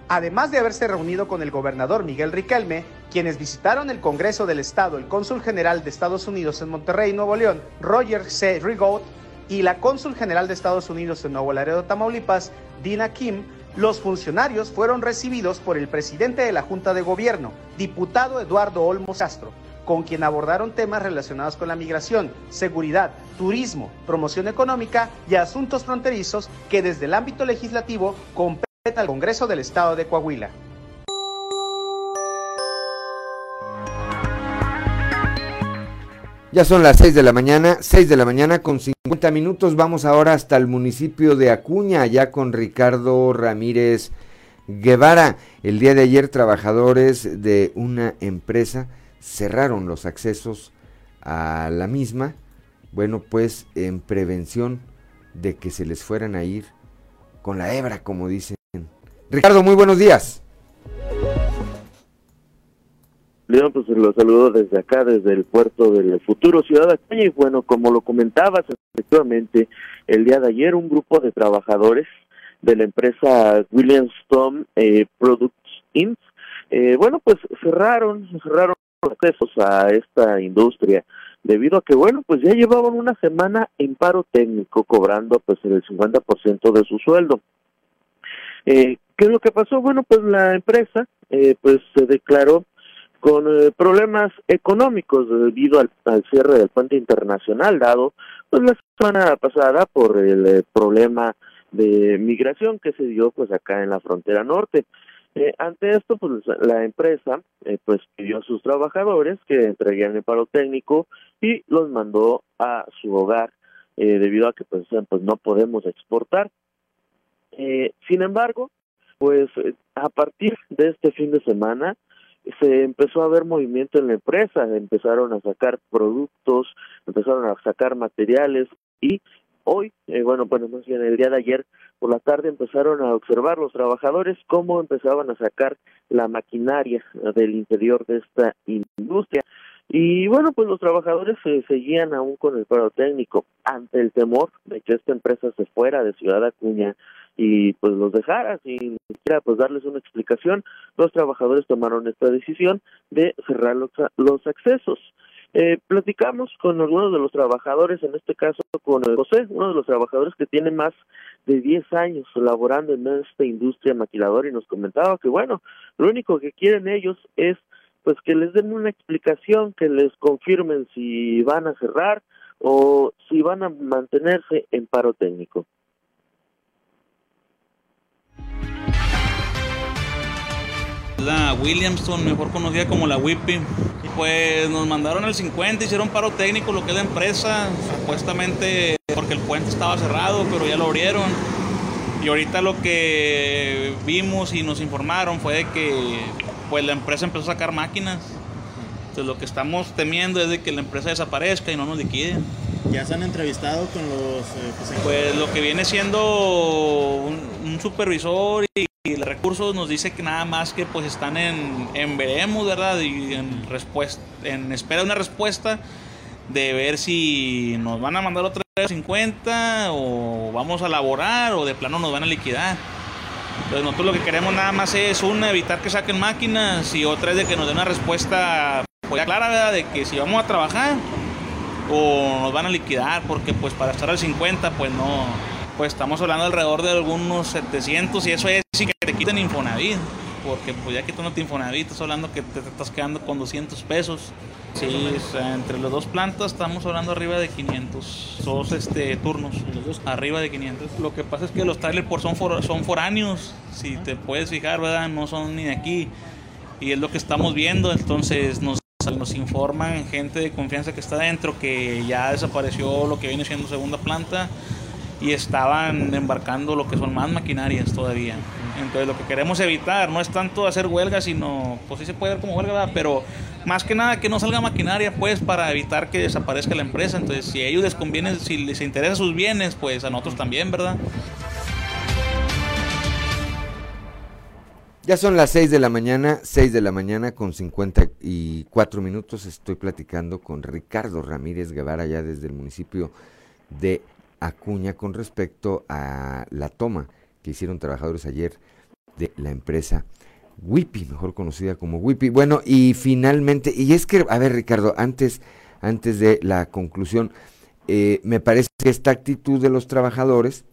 Además de haberse reunido con el gobernador Miguel Riquelme, quienes visitaron el Congreso del Estado, el cónsul general de Estados Unidos en Monterrey, Nuevo León, Roger C. Rigaud, y la cónsul general de Estados Unidos en Nuevo Laredo, Tamaulipas, Dina Kim, los funcionarios fueron recibidos por el presidente de la Junta de Gobierno, diputado Eduardo Olmos Castro, con quien abordaron temas relacionados con la migración, seguridad, turismo, promoción económica y asuntos fronterizos que desde el ámbito legislativo compete al Congreso del Estado de Coahuila. Ya son las 6 de la mañana, 6 de la mañana con 50 minutos. Vamos ahora hasta el municipio de Acuña, allá con Ricardo Ramírez Guevara. El día de ayer trabajadores de una empresa cerraron los accesos a la misma. Bueno, pues en prevención de que se les fueran a ir con la hebra, como dicen. Ricardo, muy buenos días. León, pues los saludo desde acá, desde el puerto del futuro Ciudad Acuña. Y bueno, como lo comentabas, efectivamente, el día de ayer un grupo de trabajadores de la empresa Williams Tom eh, Products Inc., eh, bueno, pues cerraron, cerraron los accesos a esta industria debido a que, bueno, pues ya llevaban una semana en paro técnico cobrando pues el 50% de su sueldo. Eh, ¿Qué es lo que pasó? Bueno, pues la empresa eh, pues se declaró con eh, problemas económicos debido al, cierre del puente internacional dado pues la semana pasada por el eh, problema de migración que se dio pues acá en la frontera norte. Eh, ante esto, pues la empresa pues pidió a sus trabajadores que entregaran el paro técnico y los mandó a su hogar debido a que pues, pues no podemos exportar. sin embargo, pues a partir de este fin de semana se empezó a ver movimiento en la empresa, empezaron a sacar productos, empezaron a sacar materiales y hoy, eh, bueno, bueno, más bien el día de ayer por la tarde empezaron a observar los trabajadores cómo empezaban a sacar la maquinaria del interior de esta industria. Y bueno, pues los trabajadores se seguían aún con el paro técnico ante el temor de que esta empresa se fuera de Ciudad Acuña y pues los dejara sin siquiera pues darles una explicación, los trabajadores tomaron esta decisión de cerrar los, los accesos. Eh, platicamos con algunos de los trabajadores, en este caso con José, uno de los trabajadores que tiene más de 10 años laborando en esta industria maquiladora y nos comentaba que bueno, lo único que quieren ellos es pues que les den una explicación, que les confirmen si van a cerrar o si van a mantenerse en paro técnico. Williamson, mejor conocida como la Whippy, pues nos mandaron el 50, hicieron paro técnico, lo que es la empresa, supuestamente porque el puente estaba cerrado, pero ya lo abrieron. Y ahorita lo que vimos y nos informaron fue de que pues la empresa empezó a sacar máquinas. Entonces lo que estamos temiendo es de que la empresa desaparezca y no nos liquiden. ¿Ya se han entrevistado con los... Eh, pues lo que viene siendo un, un supervisor y y recursos nos dice que nada más que pues están en, en veremos, ¿verdad? Y en, respuesta, en espera de una respuesta de ver si nos van a mandar otra 50 o vamos a laborar o de plano nos van a liquidar. Entonces nosotros lo que queremos nada más es una, evitar que saquen máquinas y otra es de que nos den una respuesta pues, clara, ¿verdad? De que si vamos a trabajar o nos van a liquidar porque pues para estar al 50 pues no, pues estamos hablando alrededor de algunos 700 y eso es si que te quiten Infonavit, porque pues ya quitándote Infonavit estás hablando que te, estás quedando con 200 pesos. Sí, entre las dos plantas estamos hablando arriba de 500, dos este, turnos, arriba de 500. Lo que pasa es que los trailers por son, son foráneos, si te puedes fijar, ¿verdad? No son ni de aquí. Y es lo que estamos viendo, entonces nos nos informan gente de confianza que está dentro que ya desapareció lo que viene siendo segunda planta y estaban embarcando lo que son más maquinarias todavía. Entonces lo que queremos evitar no es tanto hacer huelga, sino, pues sí se puede ver como huelga, pero más que nada que no salga maquinaria, pues para evitar que desaparezca la empresa. Entonces si a ellos les conviene, si les interesa sus bienes, pues a nosotros también, ¿verdad? Ya son las 6 de la mañana, 6 de la mañana con 54 minutos. Estoy platicando con Ricardo Ramírez Guevara, ya desde el municipio de Acuña con respecto a la toma que hicieron trabajadores ayer de la empresa Wipi, mejor conocida como Wipi. Bueno, y finalmente, y es que, a ver Ricardo, antes, antes de la conclusión, eh, me parece que esta actitud de los trabajadores,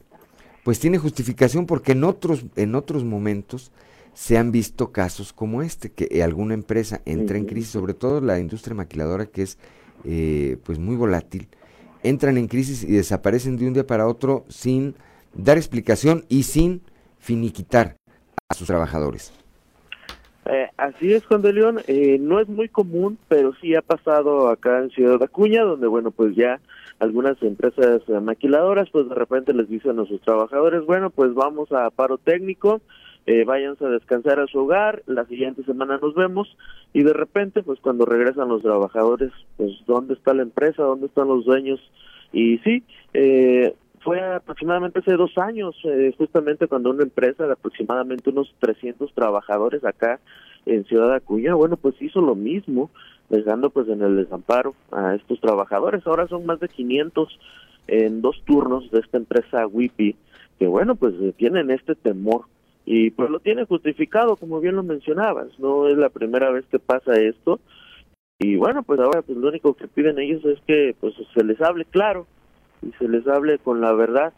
pues tiene justificación porque en otros, en otros momentos se han visto casos como este, que alguna empresa entra en crisis, sobre todo la industria maquiladora que es eh, pues muy volátil, entran en crisis y desaparecen de un día para otro sin dar explicación y sin finiquitar a sus trabajadores. Eh, así es, Juan de León. Eh, no es muy común, pero sí ha pasado acá en Ciudad Acuña, donde, bueno, pues ya algunas empresas maquiladoras, pues de repente les dicen a sus trabajadores, bueno, pues vamos a paro técnico, eh, váyanse a descansar a su hogar, la siguiente semana nos vemos y de repente pues cuando regresan los trabajadores pues dónde está la empresa, dónde están los dueños y sí, eh, fue aproximadamente hace dos años eh, justamente cuando una empresa de aproximadamente unos 300 trabajadores acá en Ciudad Acuña, bueno pues hizo lo mismo dejando pues en el desamparo a estos trabajadores, ahora son más de 500 en dos turnos de esta empresa WIPI que bueno pues tienen este temor y pues lo tiene justificado como bien lo mencionabas no es la primera vez que pasa esto. Y bueno pues ahora pues lo único que piden ellos es que pues se les hable claro y se les hable con la verdad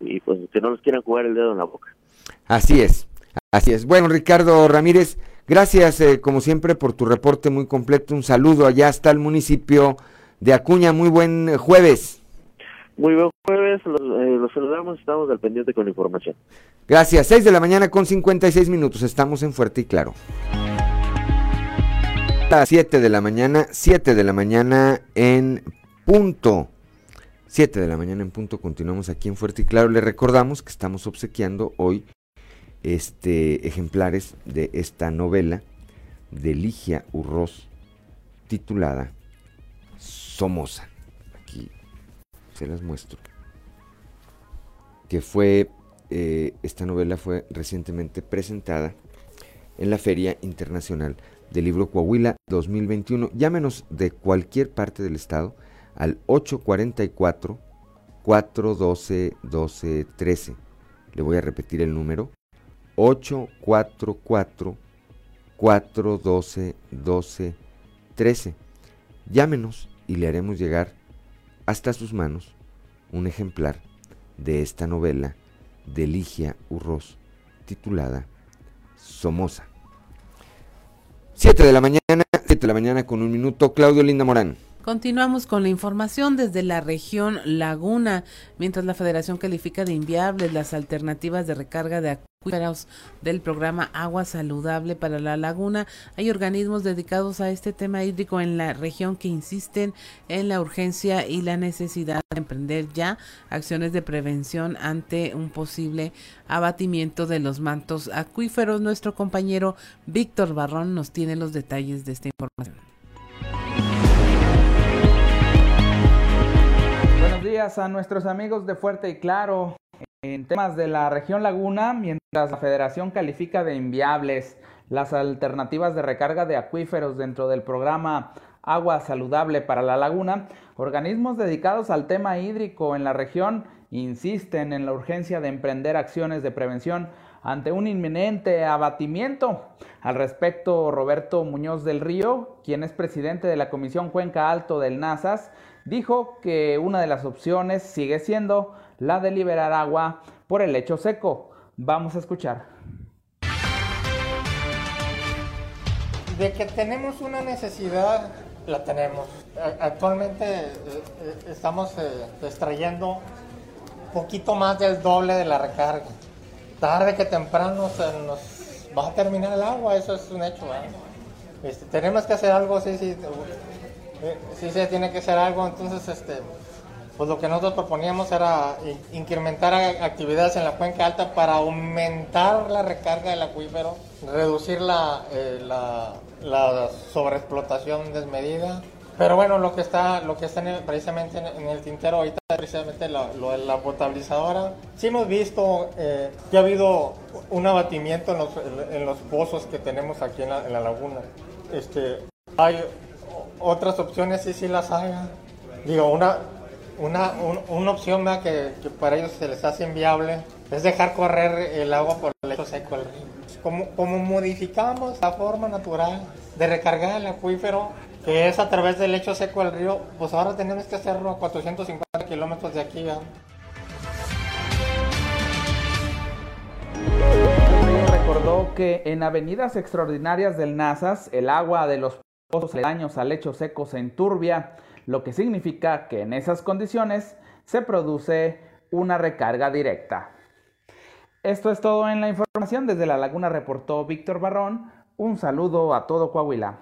y pues que no les quieran jugar el dedo en la boca. Así es así es. Bueno Ricardo Ramírez gracias eh, como siempre por tu reporte muy completo. Un saludo allá hasta el municipio de Acuña. Muy buen jueves. Muy buen jueves, los, eh, los, saludamos, estamos al pendiente con la información. Gracias, 6 de la mañana con 56 minutos, estamos en Fuerte y Claro. A 7 de la mañana, 7 de la mañana en punto. 7 de la mañana en punto, continuamos aquí en Fuerte y Claro. Le recordamos que estamos obsequiando hoy este ejemplares de esta novela de Ligia Urroz titulada Somoza se las muestro. Que fue, eh, esta novela fue recientemente presentada en la Feria Internacional del Libro Coahuila 2021. Llámenos de cualquier parte del estado al 844 412 1213. Le voy a repetir el número. 844 412 1213. Llámenos y le haremos llegar hasta sus manos un ejemplar de esta novela de Ligia Urroz titulada Somoza. 7 de la mañana, 7 de la mañana con un minuto, Claudio Linda Morán. Continuamos con la información desde la región Laguna, mientras la Federación califica de inviables las alternativas de recarga de del programa Agua Saludable para la Laguna. Hay organismos dedicados a este tema hídrico en la región que insisten en la urgencia y la necesidad de emprender ya acciones de prevención ante un posible abatimiento de los mantos acuíferos. Nuestro compañero Víctor Barrón nos tiene los detalles de esta información. días a nuestros amigos de Fuerte y Claro. En temas de la región Laguna, mientras la Federación califica de inviables las alternativas de recarga de acuíferos dentro del programa Agua Saludable para la Laguna, organismos dedicados al tema hídrico en la región insisten en la urgencia de emprender acciones de prevención ante un inminente abatimiento. Al respecto, Roberto Muñoz del Río, quien es presidente de la Comisión Cuenca Alto del NASAS, dijo que una de las opciones sigue siendo la de liberar agua por el lecho seco. Vamos a escuchar. De que tenemos una necesidad, la tenemos. Actualmente eh, eh, estamos eh, extrayendo poquito más del doble de la recarga. Tarde que temprano se nos va a terminar el agua, eso es un hecho. Este, tenemos que hacer algo, sí, sí, sí se tiene que hacer algo, entonces este, pues lo que nosotros proponíamos era incrementar actividades en la cuenca alta para aumentar la recarga del acuífero, reducir la, eh, la, sobreexplotación desmedida. Pero bueno, lo que está, lo que está precisamente en, el tintero ahorita precisamente lo, de la potabilizadora. Sí hemos visto eh, que ha habido un abatimiento en los, en los pozos que tenemos aquí en la, en la laguna. Este, hay otras opciones sí, sí las hay. Digo, una, una, una opción que, que, para ellos se les hace inviable es dejar correr el agua por el lecho seco del río. Como, como modificamos la forma natural de recargar el acuífero, que es a través del lecho seco del río, pues ahora tenemos que hacerlo a 450 kilómetros de aquí. recordó que en avenidas extraordinarias del NASAS el agua de los pozos aledaños al lecho seco se enturbia, lo que significa que en esas condiciones se produce una recarga directa. Esto es todo en la información. Desde La Laguna reportó Víctor Barrón. Un saludo a todo Coahuila.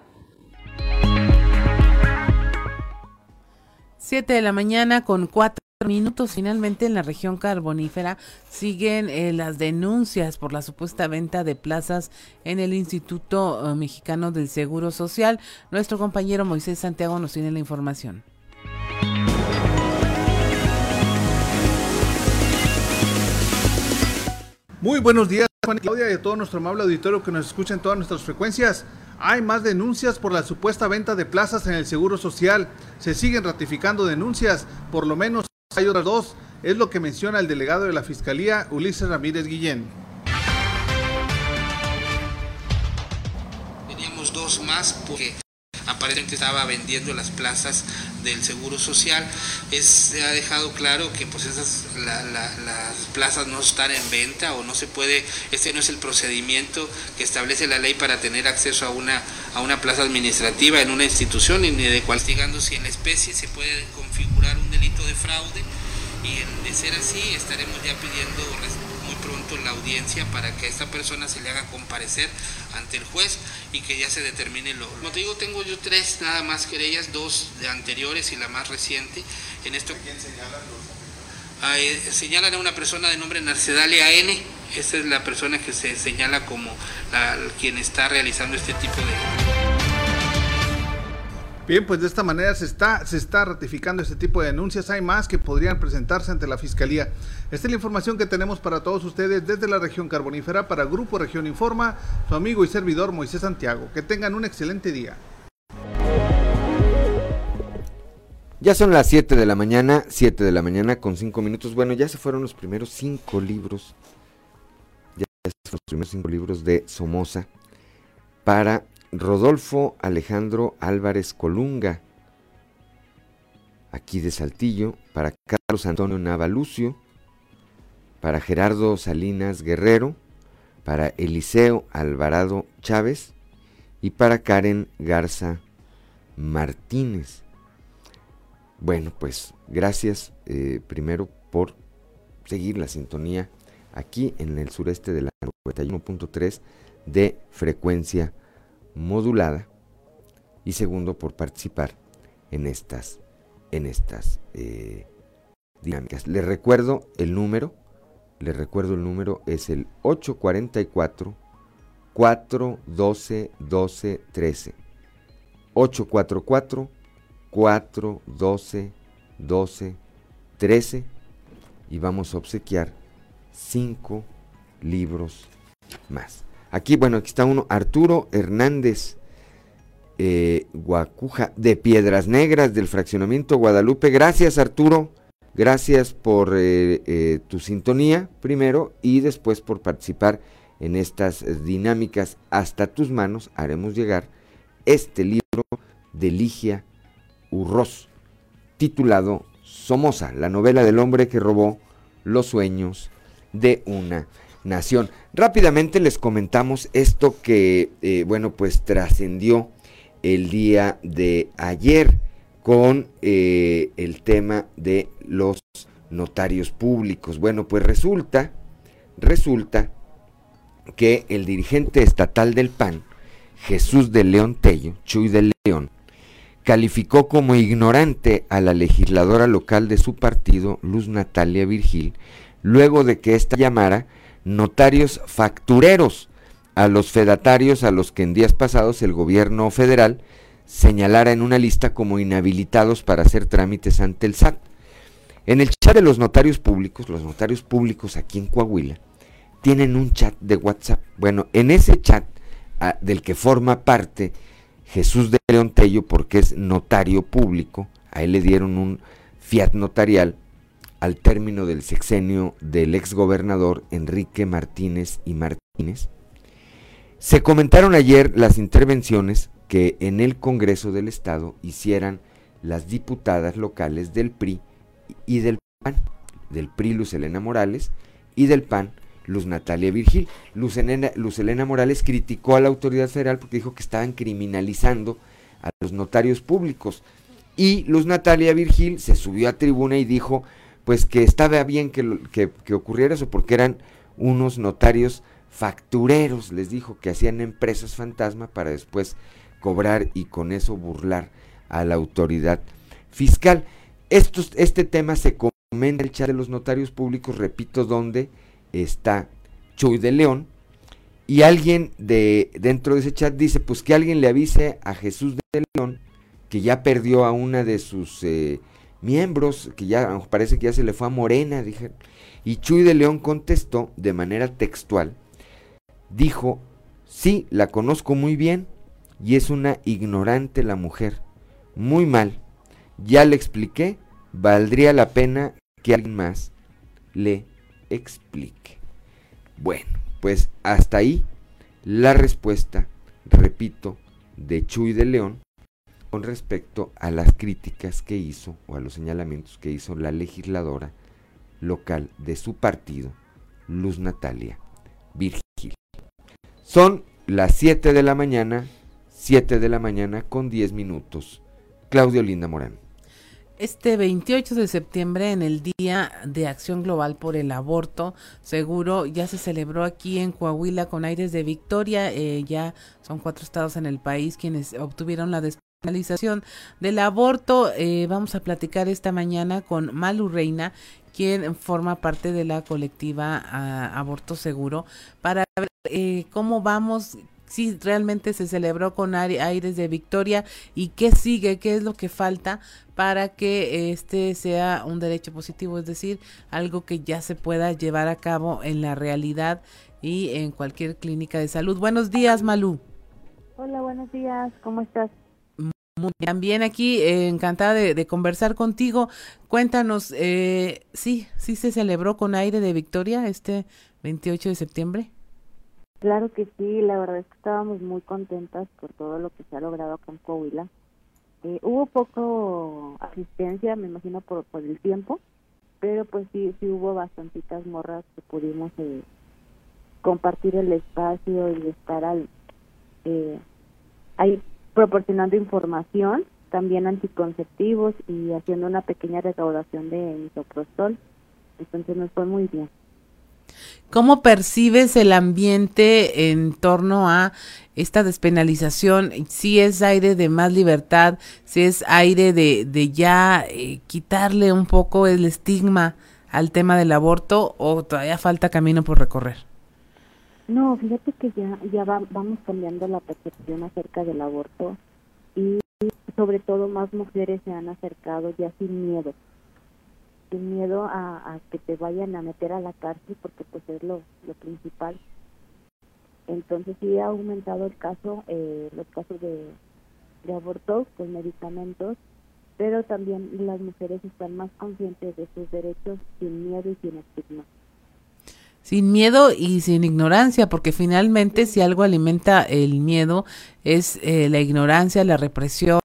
7 de la mañana con cuatro minutos finalmente en la región carbonífera siguen eh, las denuncias por la supuesta venta de plazas en el Instituto eh, Mexicano del Seguro Social. Nuestro compañero Moisés Santiago nos tiene la información. Muy buenos días, Juan y Claudia, y a todo nuestro amable auditorio que nos escucha en todas nuestras frecuencias. Hay más denuncias por la supuesta venta de plazas en el Seguro Social. Se siguen ratificando denuncias, por lo menos hay otras dos, es lo que menciona el delegado de la Fiscalía, Ulises Ramírez Guillén. Teníamos dos más porque aparentemente estaba vendiendo las plazas del Seguro Social. Es, se ha dejado claro que pues esas las plazas no están en venta o no se puede, este no es el procedimiento que establece la ley para tener acceso a una, a una plaza administrativa en una institución ni de cual investigando si en la especie se puede configurar un delito de fraude y de ser así estaremos ya pidiendo muy pronto la audiencia para que a esta persona se le haga comparecer ante el juez y que ya se determine lo. Como te digo, tengo yo tres nada más querellas, dos de anteriores y la más reciente. En esto. ¿Quién señalan ah, eh, señalan a una persona de nombre Narcedalia N. Esta es la persona que se señala como la, quien está realizando este tipo de. Bien, pues de esta manera se está, se está ratificando este tipo de denuncias. Hay más que podrían presentarse ante la Fiscalía. Esta es la información que tenemos para todos ustedes desde la región carbonífera para Grupo Región Informa, su amigo y servidor Moisés Santiago. Que tengan un excelente día. Ya son las 7 de la mañana, 7 de la mañana con 5 minutos. Bueno, ya se fueron los primeros 5 libros. Ya se fueron los primeros 5 libros de Somoza para Rodolfo Alejandro Álvarez Colunga, aquí de Saltillo, para Carlos Antonio Navalucio, para Gerardo Salinas Guerrero, para Eliseo Alvarado Chávez y para Karen Garza Martínez. bueno, pues gracias eh, primero por seguir la sintonía aquí en el sureste de la 91.3 de frecuencia modulada y segundo por participar en estas en estas eh, dinámicas. Les recuerdo el número, les recuerdo el número es el 844 412 12 13. 844 412 12 13 y vamos a obsequiar cinco libros más. Aquí, bueno, aquí está uno, Arturo Hernández eh, Guacuja de Piedras Negras del fraccionamiento Guadalupe. Gracias, Arturo. Gracias por eh, eh, tu sintonía primero y después por participar en estas dinámicas. Hasta tus manos haremos llegar este libro de Ligia Urroz, titulado Somoza, la novela del hombre que robó los sueños de una nación. Rápidamente les comentamos esto que, eh, bueno, pues trascendió el día de ayer con eh, el tema de los notarios públicos. Bueno, pues resulta, resulta que el dirigente estatal del PAN, Jesús de León Tello, Chuy de León, calificó como ignorante a la legisladora local de su partido, Luz Natalia Virgil, luego de que ésta llamara notarios factureros a los fedatarios a los que en días pasados el gobierno federal señalara en una lista como inhabilitados para hacer trámites ante el SAT. En el chat de los notarios públicos, los notarios públicos aquí en Coahuila, tienen un chat de WhatsApp. Bueno, en ese chat ah, del que forma parte Jesús de León Tello, porque es notario público, a él le dieron un fiat notarial al término del sexenio del exgobernador Enrique Martínez y Martínez. Se comentaron ayer las intervenciones que en el Congreso del Estado hicieran las diputadas locales del PRI y del PAN, del PRI Luz Elena Morales y del PAN Luz Natalia Virgil. Luz Elena, Morales criticó a la autoridad federal porque dijo que estaban criminalizando a los notarios públicos. Y Luz Natalia Virgil se subió a tribuna y dijo pues que estaba bien que, que, ocurriera eso porque eran unos notarios factureros, les dijo que hacían empresas fantasma para después cobrar y con eso burlar a la autoridad fiscal. este tema se comenta en el chat de los notarios públicos, repito, donde está Chuy de León, y alguien de dentro de ese chat dice, pues que alguien le avise a Jesús de León que ya perdió a una de sus eh, miembros, que ya parece que ya se le fue a Morena, dije. Y Chuy de León contestó de manera textual, dijo, sí, la conozco muy bien y es una ignorante la mujer, muy mal. Ya le expliqué, valdría la pena que alguien más le explique. Bueno, pues hasta ahí la respuesta, repito, de Chuy de León con respecto a las críticas que hizo o a los señalamientos que hizo la legisladora local de su partido, Luz Natalia Virgil. Son las 7 de la mañana, 7 de la mañana con 10 minutos. Claudio Linda Morán. Este 28 de septiembre, en el Día de Acción Global por el Aborto, seguro ya se celebró aquí en Coahuila con aires de victoria. Eh, ya son cuatro estados en el país quienes obtuvieron la despenalización del aborto. Eh, vamos a platicar esta mañana con Malu Reina, quien forma parte de la colectiva ah, Aborto Seguro, para ver eh, cómo vamos, si realmente se celebró con aires de victoria y qué sigue, qué es lo que falta para que este sea un derecho positivo, es decir, algo que ya se pueda llevar a cabo en la realidad y en cualquier clínica de salud. Buenos días, Malú. Hola, buenos días, ¿cómo estás? Bien, aquí eh, encantada de, conversar contigo. Cuéntanos, eh, sí, sí se celebró con aire de victoria este 28 de septiembre. Claro que sí, la verdad es que estábamos muy contentas por todo lo que se ha logrado en Coahuila. Eh, hubo poco asistencia, me imagino por, por el tiempo, pero pues sí, sí hubo bastantitas morras que pudimos eh, compartir el espacio y estar al, eh, ahí proporcionando información también anticonceptivos y haciendo una pequeña recaudación de misoprostol. Entonces nos fue muy bien. ¿Cómo percibes el ambiente en torno a esta despenalización? Si es aire de más libertad, si es aire de, de ya eh, quitarle un poco el estigma al tema del aborto o todavía falta camino por recorrer? No, fíjate que ya, ya vamos cambiando la percepción acerca del aborto y sobre todo más mujeres se han acercado ya sin miedo. Sin miedo a, que te vayan a meter a la cárcel porque pues es lo, lo principal. Entonces sí ha aumentado el caso eh, los casos de, de abortos con medicamentos pero también las mujeres están más conscientes de sus derechos sin miedo y sin estigma sin miedo y sin ignorancia, porque finalmente si algo alimenta el miedo es eh, la ignorancia, la represión,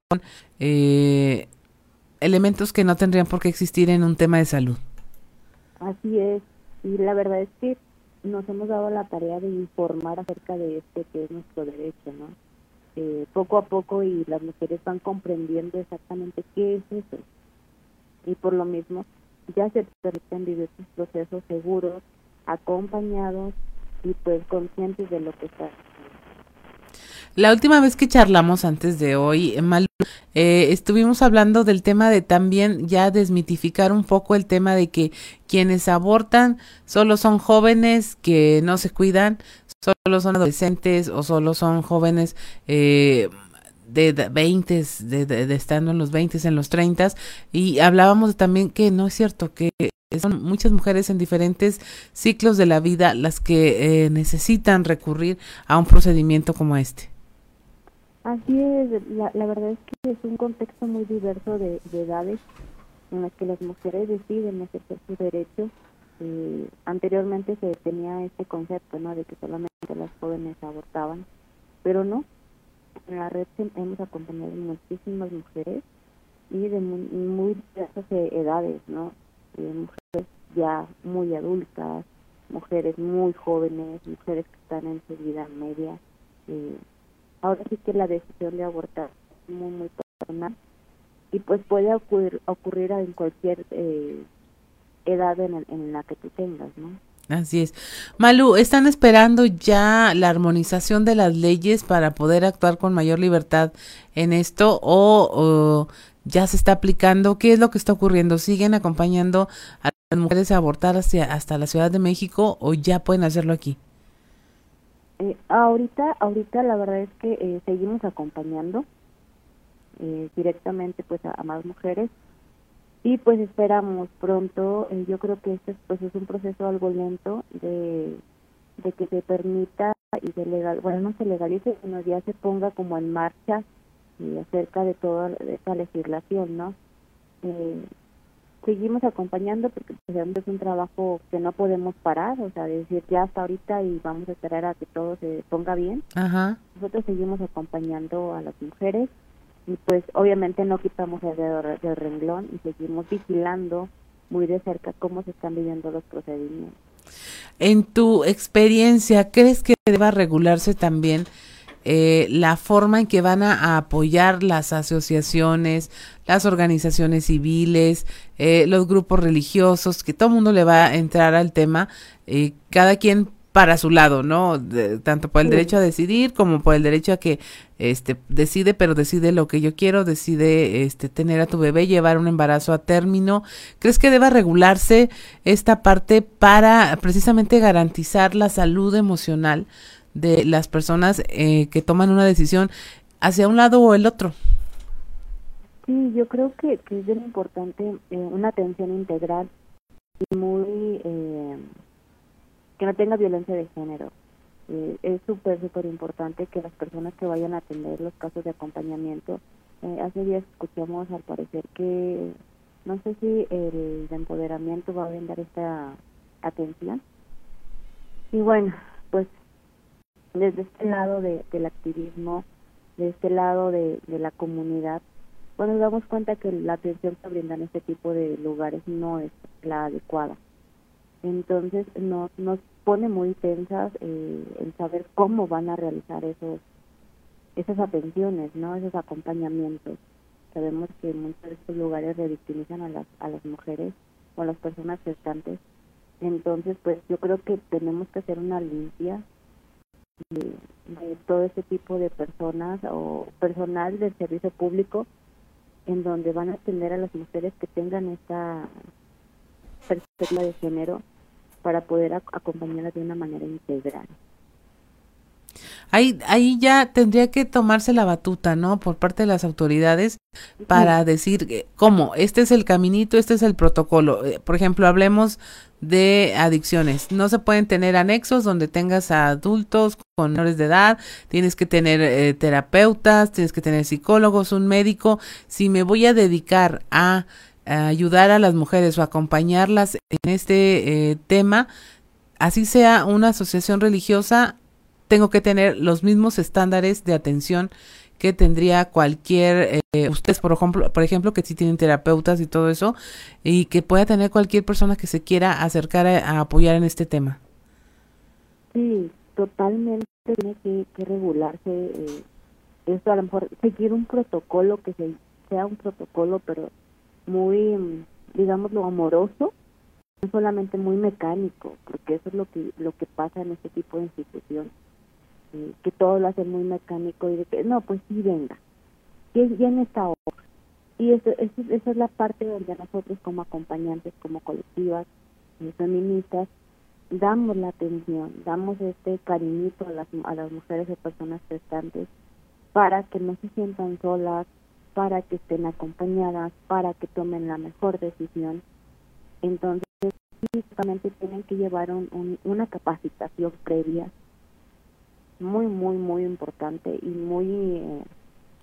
eh, elementos que no tendrían por qué existir en un tema de salud. Así es, y la verdad es que nos hemos dado la tarea de informar acerca de este que es nuestro derecho, ¿no? Eh, poco a poco y las mujeres van comprendiendo exactamente qué es eso. Y por lo mismo ya se permiten vivir procesos seguros, acompañados y pues conscientes de lo que está la última vez que charlamos antes de hoy, Malu, eh, estuvimos hablando del tema de también ya desmitificar un poco el tema de que quienes abortan solo son jóvenes que no se cuidan, solo son adolescentes o solo son jóvenes eh, de 20, de, de, estando en los 20, en los 30, y hablábamos también que no es cierto, que son muchas mujeres en diferentes ciclos de la vida las que eh, necesitan recurrir a un procedimiento como este. Así es, la, la, verdad es que es un contexto muy diverso de, edades en las que las mujeres deciden ejercer sus derechos. Eh, anteriormente se tenía este concepto, ¿no?, de que solamente las jóvenes abortaban, pero no. En la red hemos acompañado muchísimas mujeres y de muy, muy diversas edades, ¿no? Eh, mujeres ya muy adultas, mujeres muy jóvenes, mujeres que están en su vida media. Eh, ahora sí que la decisión de abortar es muy, muy personal y pues puede ocurrir, ocurrir en cualquier eh, edad en, en la que tú tengas, ¿no? Así es. Malu, ¿están esperando ya la armonización de las leyes para poder actuar con mayor libertad en esto o, ya se está aplicando? ¿Qué es lo que está ocurriendo? ¿Siguen acompañando a las mujeres a abortar hacia, hasta la Ciudad de México o ya pueden hacerlo aquí? Eh, ahorita, ahorita la verdad es que eh, seguimos acompañando eh, directamente pues a, más mujeres y pues esperamos pronto, eh, yo creo que este pues es un proceso algo lento de, de que se permita y se legal, bueno no se legalice, sino ya se ponga como en marcha y acerca de toda esa legislación, ¿no? Eh, seguimos acompañando porque pues, es un trabajo que no podemos parar, o sea, decir ya hasta ahorita y vamos a esperar a que todo se ponga bien. Nosotros seguimos acompañando a las mujeres y pues obviamente no quitamos el dedo del renglón y seguimos vigilando muy de cerca cómo se están viviendo los procedimientos. En tu experiencia, ¿crees que deba regularse también eh, la forma en que van a, apoyar las asociaciones, las organizaciones civiles, eh, los grupos religiosos, que todo el mundo le va a entrar al tema, eh, cada quien para su lado, ¿no? tanto por el derecho a decidir como por el derecho a que este decide, pero decide lo que yo quiero, decide este tener a tu bebé, llevar un embarazo a término. ¿Crees que deba regularse esta parte para precisamente garantizar la salud emocional de las personas eh, que toman una decisión hacia un lado o el otro? Sí, yo creo que, que es bien importante eh, una atención integral y muy eh, que no tenga violencia de género. es súper, súper importante que las personas que vayan a atender los casos de acompañamiento, hace días escuchamos al parecer que no sé si el empoderamiento va a brindar esta atención. Y bueno, pues desde este lado del activismo, de este lado de, la comunidad, cuando nos damos cuenta que la atención que brindan este tipo de lugares no es la adecuada. Entonces nos, nos pone muy tensas eh, el saber cómo van a realizar esos esas atenciones, no esos acompañamientos. sabemos que muchos de estos lugares revictimizan a las, a las mujeres o a las personas gestantes. Entonces, pues yo creo que tenemos que hacer una limpia de, todo ese tipo de personas o personal del servicio público en donde van a atender a las mujeres que tengan esta perspectiva de género para poder ac- acompañarlas de una manera integral. Ahí, ahí ya tendría que tomarse la batuta, ¿no? Por parte de las autoridades para decir eh, cómo, este es el caminito, este es el protocolo. Eh, Por ejemplo, hablemos de adicciones. No se pueden tener anexos donde tengas a adultos con menores de edad, tienes que tener eh, terapeutas, tienes que tener psicólogos, un médico. Si me voy a dedicar a, a ayudar a las mujeres o acompañarlas en este eh, tema, así sea una asociación religiosa, tengo que tener los mismos estándares de atención que tendría cualquier, eh, ustedes por ejemplo, por ejemplo, que sí tienen terapeutas y todo eso, y que pueda tener cualquier persona que se quiera acercar a, apoyar en este tema. Sí, totalmente tiene que, regularse eh, esto, a lo mejor seguir un protocolo que se, sea un protocolo, pero muy, digámoslo, amoroso, no solamente muy mecánico, porque eso es lo que lo que pasa en este tipo de institución, que todo lo hacen muy mecánico y de que, no, pues sí, venga, y viene esta hora. Y eso, eso- esa es la parte donde nosotros como acompañantes, como colectivas, eh, feministas, damos la atención, damos este cariñito a las, a las mujeres y personas gestantes para que no se sientan solas, para que estén acompañadas, para que tomen la mejor decisión. Entonces, físicamente tienen que llevar un- un- una capacitación previa muy, muy, muy importante y muy eh,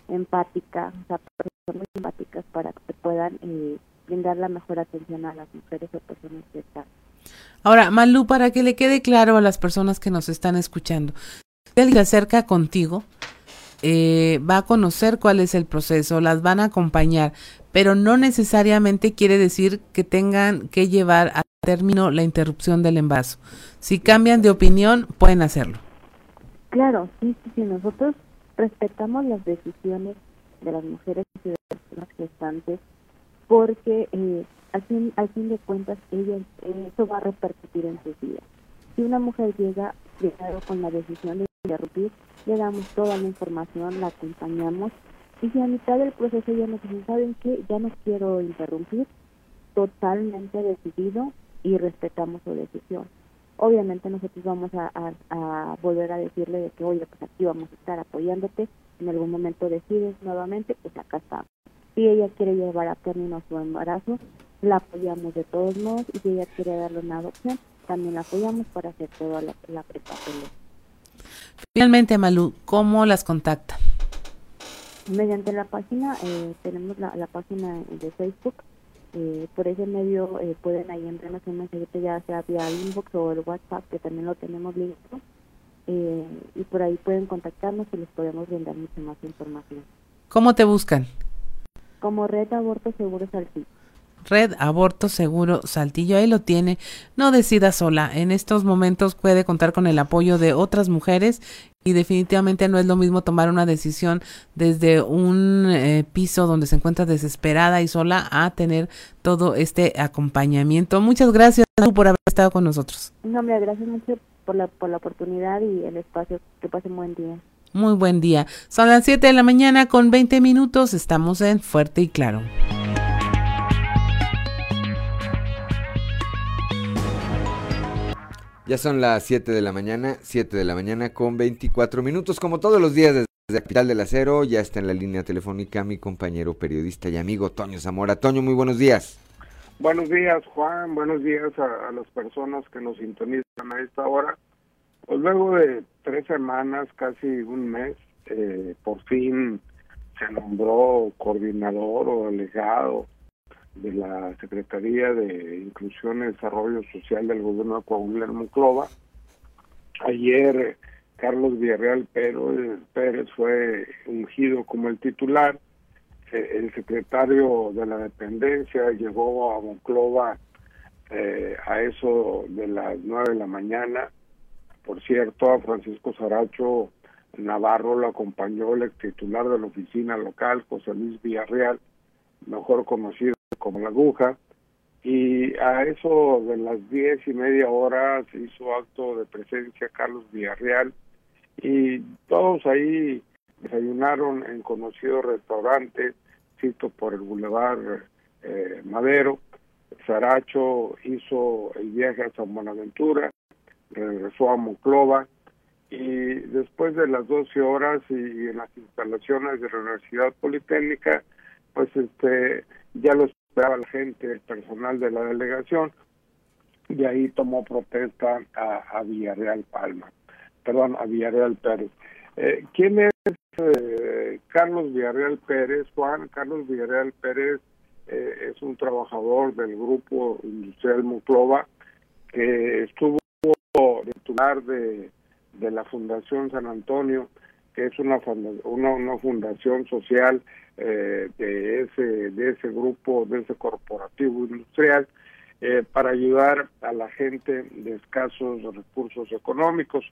empática, o sea, personas muy empáticas para que puedan eh, brindar la mejor atención a las mujeres o personas gestantes. Ahora, Malú, para que le quede claro a las personas que nos están escuchando, si alguien se acerca contigo, eh, va a conocer cuál es el proceso, las van a acompañar, pero no necesariamente quiere decir que tengan que llevar a término la interrupción del embarazo. Si cambian de opinión, pueden hacerlo. Claro, sí, sí, sí, nosotros respetamos las decisiones de las mujeres y de las personas gestantes porque eh, al, fin, al fin de cuentas ellas, eh, eso va a repercutir en sus vidas. Si una mujer llega primero con la decisión de interrumpir, le damos toda la información, la acompañamos y si a mitad del proceso ella nos dice, ¿saben qué? Ya no quiero interrumpir, totalmente decidido y respetamos su decisión obviamente nosotros vamos a, a- a volver a decirle de que, oye, pues aquí vamos a estar apoyándote, en algún momento decides nuevamente, pues acá estamos. Si ella quiere llevar a término su embarazo, la apoyamos de todos modos, y si ella quiere darle una adopción, también la apoyamos para hacer toda la, la prepapelera. Finalmente, Malú, ¿cómo las contactan? Mediante la página, eh, tenemos la, la página de Facebook, eh, por ese medio eh, pueden ahí enviarnos un mensajito ya sea vía inbox o el WhatsApp, que también lo tenemos listo, eh, y por ahí pueden contactarnos y les podemos brindar mucha más información. ¿Cómo te buscan? Como Red Aborto Seguro Saltillo. Red Aborto Seguro Saltillo, ahí lo tiene. No decida sola. En estos momentos puede contar con el apoyo de otras mujeres y definitivamente no es lo mismo tomar una decisión desde un eh, piso donde se encuentra desesperada y sola a tener todo este acompañamiento. Muchas gracias por haber estado con nosotros. No, hombre, gracias mucho por la, por la oportunidad y el espacio. Que pasen buen día. Muy buen día. Son las 7 de la mañana con 20 minutos. Estamos en Fuerte y Claro. Ya son las 7 de la mañana, 7 de la mañana con 24 minutos, como todos los días desde Capital del Acero, ya está en la línea telefónica mi compañero periodista y amigo Toño Zamora. Toño, muy buenos días. Buenos días, Juan. Buenos días a, a las personas que nos sintonizan a esta hora. Pues luego de tres semanas, casi un mes, eh, por fin se nombró coordinador o delegado de la Secretaría de Inclusión y Desarrollo Social del Gobierno de Coahuila en Monclova. Ayer Carlos Villarreal Pérez, fue ungido como el titular. Eh, El secretario de la dependencia llegó a Monclova eh, a eso de las nueve de la mañana. Por cierto, a Francisco Saracho Navarro lo acompañó el titular de la oficina local, José Luis Villarreal, mejor conocido como La Aguja, y a eso de las diez y media horas hizo acto de presencia Carlos Villarreal. Y todos ahí desayunaron en conocido restaurante, cito por el Boulevard eh, Madero. Saracho hizo el viaje a San Buenaventura, regresó a Monclova. Y después de las 12 horas y, en las instalaciones de la Universidad Politécnica, pues este ya lo esperaba la gente, el personal de la delegación, y ahí tomó protesta a, Villarreal Palma, perdón, a Villarreal Pérez. Eh, ¿Quién es eh, Carlos Villarreal Pérez? Juan Carlos Villarreal Pérez eh, es un trabajador del grupo industrial Muclova que estuvo titular de de la Fundación San Antonio, que es una, una, una fundación social eh, de, ese, de ese grupo, de ese corporativo industrial, eh, para ayudar a la gente de escasos recursos económicos.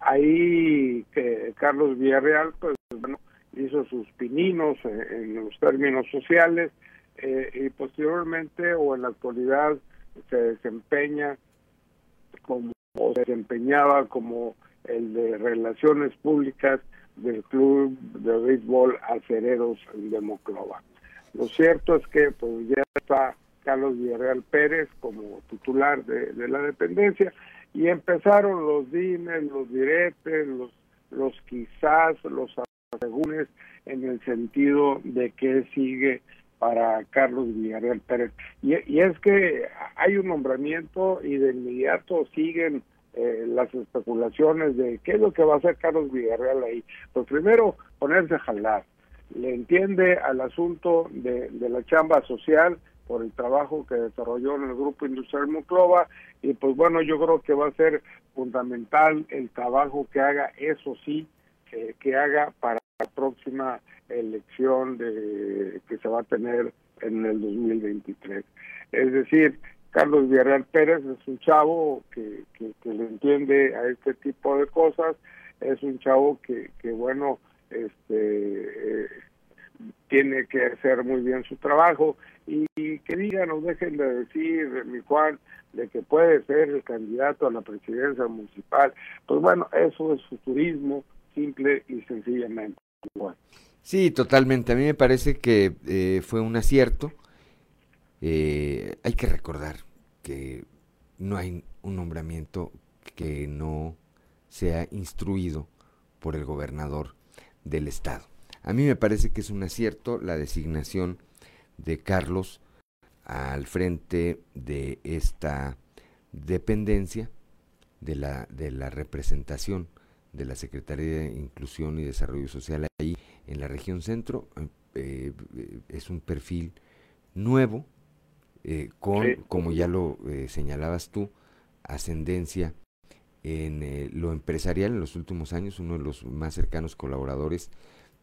Ahí que Carlos Villarreal pues, bueno, hizo sus pininos en, los términos sociales eh, y posteriormente o en la actualidad se desempeña como o se desempeñaba como el de Relaciones Públicas del Club de Béisbol Acereros de Moclova. Lo cierto es que pues ya está Carlos Villarreal Pérez como titular de, la dependencia y empezaron los dimes, los diretes, los, los quizás, los asegúnes en el sentido de que sigue para Carlos Villarreal Pérez. Y, y es que hay un nombramiento y de inmediato siguen eh, las especulaciones de qué es lo que va a hacer Carlos Villarreal ahí. Pues primero, ponerse a jalar. Le entiende al asunto de, la chamba social por el trabajo que desarrolló en el Grupo Industrial Muclova y pues bueno, yo creo que va a ser fundamental el trabajo que haga, eso sí, que haga para la próxima elección de que se va a tener en el 2023. Es decir, Carlos Villarreal Pérez es un chavo que, que, le entiende a este tipo de cosas, es un chavo que, que bueno, este eh, tiene que hacer muy bien su trabajo y, que digan o dejen de decir, mi Juan, de que puede ser el candidato a la presidencia municipal. Pues bueno, eso es futurismo, simple y sencillamente. Sí, totalmente. A mí me parece que eh, fue un acierto eh, hay que recordar que no hay un nombramiento que no sea instruido por el gobernador del estado. A mí me parece que es un acierto la designación de Carlos al frente de esta dependencia de la, de la representación de la Secretaría de Inclusión y Desarrollo Social ahí en la región centro. Eh, eh, es un perfil nuevo, eh, con, como ya lo eh, señalabas tú, ascendencia en eh, lo empresarial en los últimos años, uno de los más cercanos colaboradores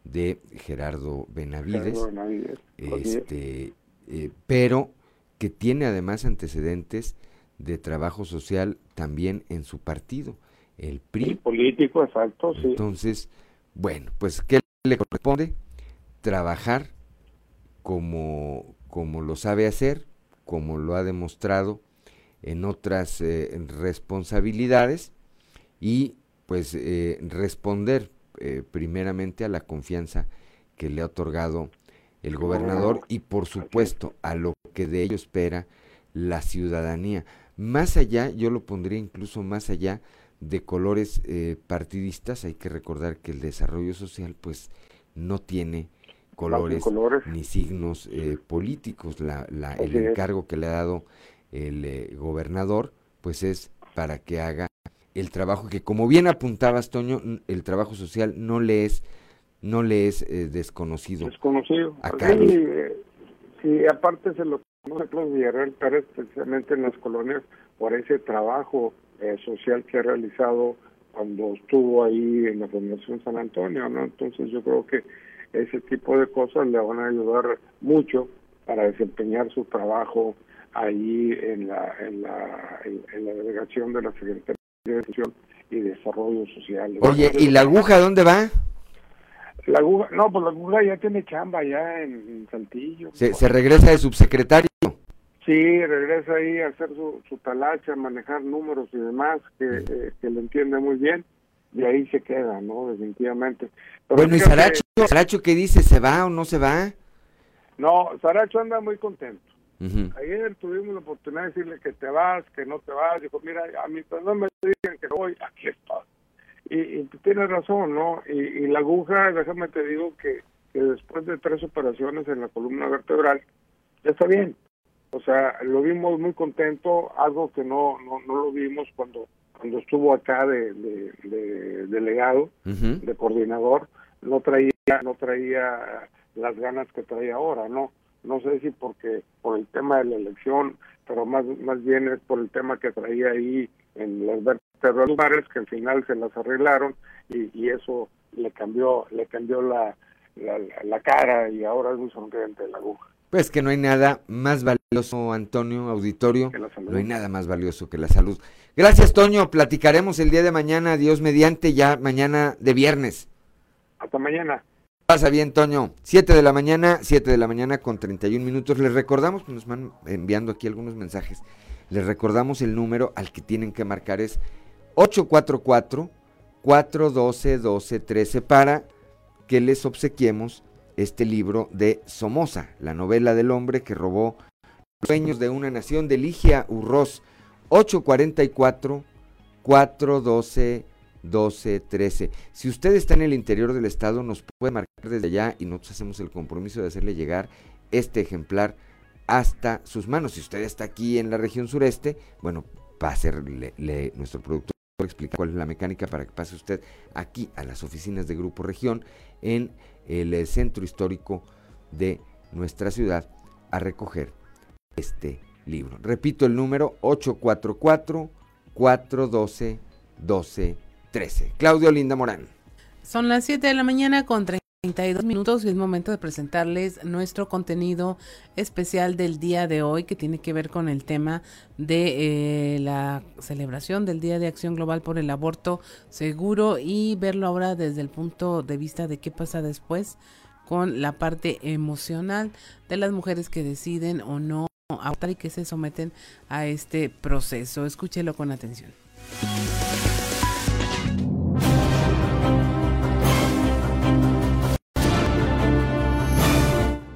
de Gerardo Benavides, este, pero que tiene además antecedentes de trabajo social también en su partido, el PRI. político, exacto, sí. Entonces, bueno, pues ¿qué le corresponde? Trabajar como, como lo sabe hacer, como lo ha demostrado en otras eh, responsabilidades y pues eh, responder eh, primeramente a la confianza que le ha otorgado el gobernador y por supuesto a lo que de ello espera la ciudadanía. Más allá, yo lo pondría incluso más allá de colores partidistas, hay que recordar que el desarrollo social pues no tiene colores, ni signos eh, políticos. La, la, el encargo que le ha dado el eh, gobernador, pues es para que haga el trabajo que, como bien apuntabas, Toño, el trabajo social no le es no le es eh, desconocido. Desconocido. Sí, aparte se lo conoce Claudio Villarreal Pérez precisamente en las colonias por ese trabajo social que ha realizado cuando estuvo ahí en la Fundación San Antonio, ¿no? Entonces yo creo que ese tipo de cosas le van a ayudar mucho para desempeñar su trabajo ahí en la, en la, en, la delegación de la Secretaría de Educación y desarrollo social. Oye, ¿y la aguja dónde va? La aguja, no, pues la aguja ya tiene chamba ya en, en Saltillo. Se, se regresa de subsecretario. Sí, regresa ahí a hacer su, su talacha, manejar números y demás, que, eh, que lo entiende muy bien, y ahí se queda, ¿no? Definitivamente. Pero bueno, ¿y Saracho? ¿Saracho qué dice? ¿Se va o no se va? No, Saracho anda muy contento. Ayer tuvimos la oportunidad de decirle que te vas, que no te vas. Dijo, mira, a mí pues no me digan que voy, aquí estoy. Y, y tienes razón, ¿no? Y, y la aguja, déjame te digo que, que después de tres operaciones en la columna vertebral, ya está bien. O sea, lo vimos muy contento, algo que no, no, no lo vimos cuando cuando estuvo acá de, de- de delegado, de coordinador, no traía no traía las ganas que trae ahora, ¿no? No sé si porque por el tema de la elección, pero más más bien es por el tema que traía ahí en las vertebrales que al final se las arreglaron y, y eso le cambió le cambió la, la, la- la cara y ahora es muy sonriente la aguja. Pues que no hay nada más valioso, Antonio, auditorio. No hay nada más valioso que la salud. Gracias, Toño. Platicaremos el día de mañana, Dios mediante, ya mañana de viernes. Hasta mañana. Pasa bien, Toño. 7 de la mañana, 7 de la mañana con 31 minutos. Les recordamos, nos van enviando aquí algunos mensajes. Les recordamos el número al que tienen que marcar es 844-412-1213 para que les obsequiemos este libro de Somoza, la novela del hombre que robó los sueños de una nación de Ligia Urroz. 844 412 1213. Si usted está en el interior del estado, nos puede marcar desde allá y nosotros hacemos el compromiso de hacerle llegar este ejemplar hasta sus manos. Si usted está aquí en la región sureste, bueno, va a ser nuestro productor explicar cuál es la mecánica para que pase usted aquí a las oficinas de Grupo Región en el eh, centro histórico de nuestra ciudad a recoger este libro. Repito el número 844 412 1213. Claudio Linda Morán. Son las 7 de la mañana con 32 minutos y es momento de presentarles nuestro contenido especial del día de hoy que tiene que ver con el tema de eh, la celebración del Día de Acción Global por el Aborto Seguro y verlo ahora desde el punto de vista de qué pasa después con la parte emocional de las mujeres que deciden o no abortar y que se someten a este proceso. Escúchelo con atención.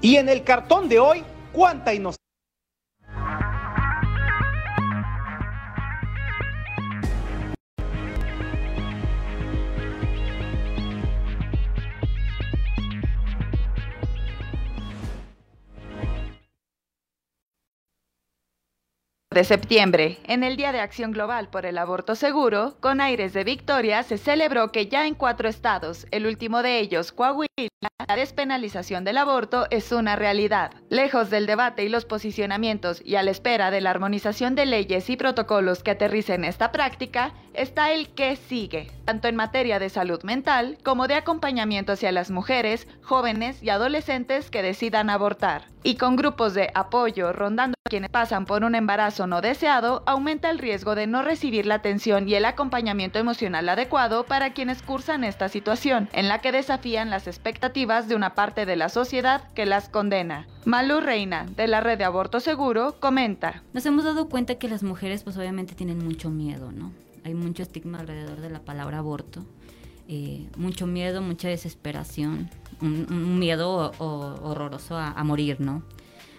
Y en el cartón de hoy, cuánta inocencia. De septiembre, en el Día de Acción Global por el Aborto Seguro, con aires de victoria, se celebró que ya en cuatro estados, el último de ellos, Coahuila, la despenalización del aborto es una realidad. Lejos del debate y los posicionamientos y a la espera de la armonización de leyes y protocolos que aterricen esta práctica, está el que sigue, tanto en materia de salud mental como de acompañamiento hacia las mujeres, jóvenes y adolescentes que decidan abortar. Y con grupos de apoyo rondando a quienes pasan por un embarazo no deseado, aumenta el riesgo de no recibir la atención y el acompañamiento emocional adecuado para quienes cursan esta situación, en la que desafían las expectativas de una parte de la sociedad que las condena. Malu Reina, de la red de aborto seguro, comenta. Nos hemos dado cuenta que las mujeres pues obviamente tienen mucho miedo, ¿no? Hay mucho estigma alrededor de la palabra aborto, eh, mucho miedo, mucha desesperación, un, miedo horroroso a morir, ¿no?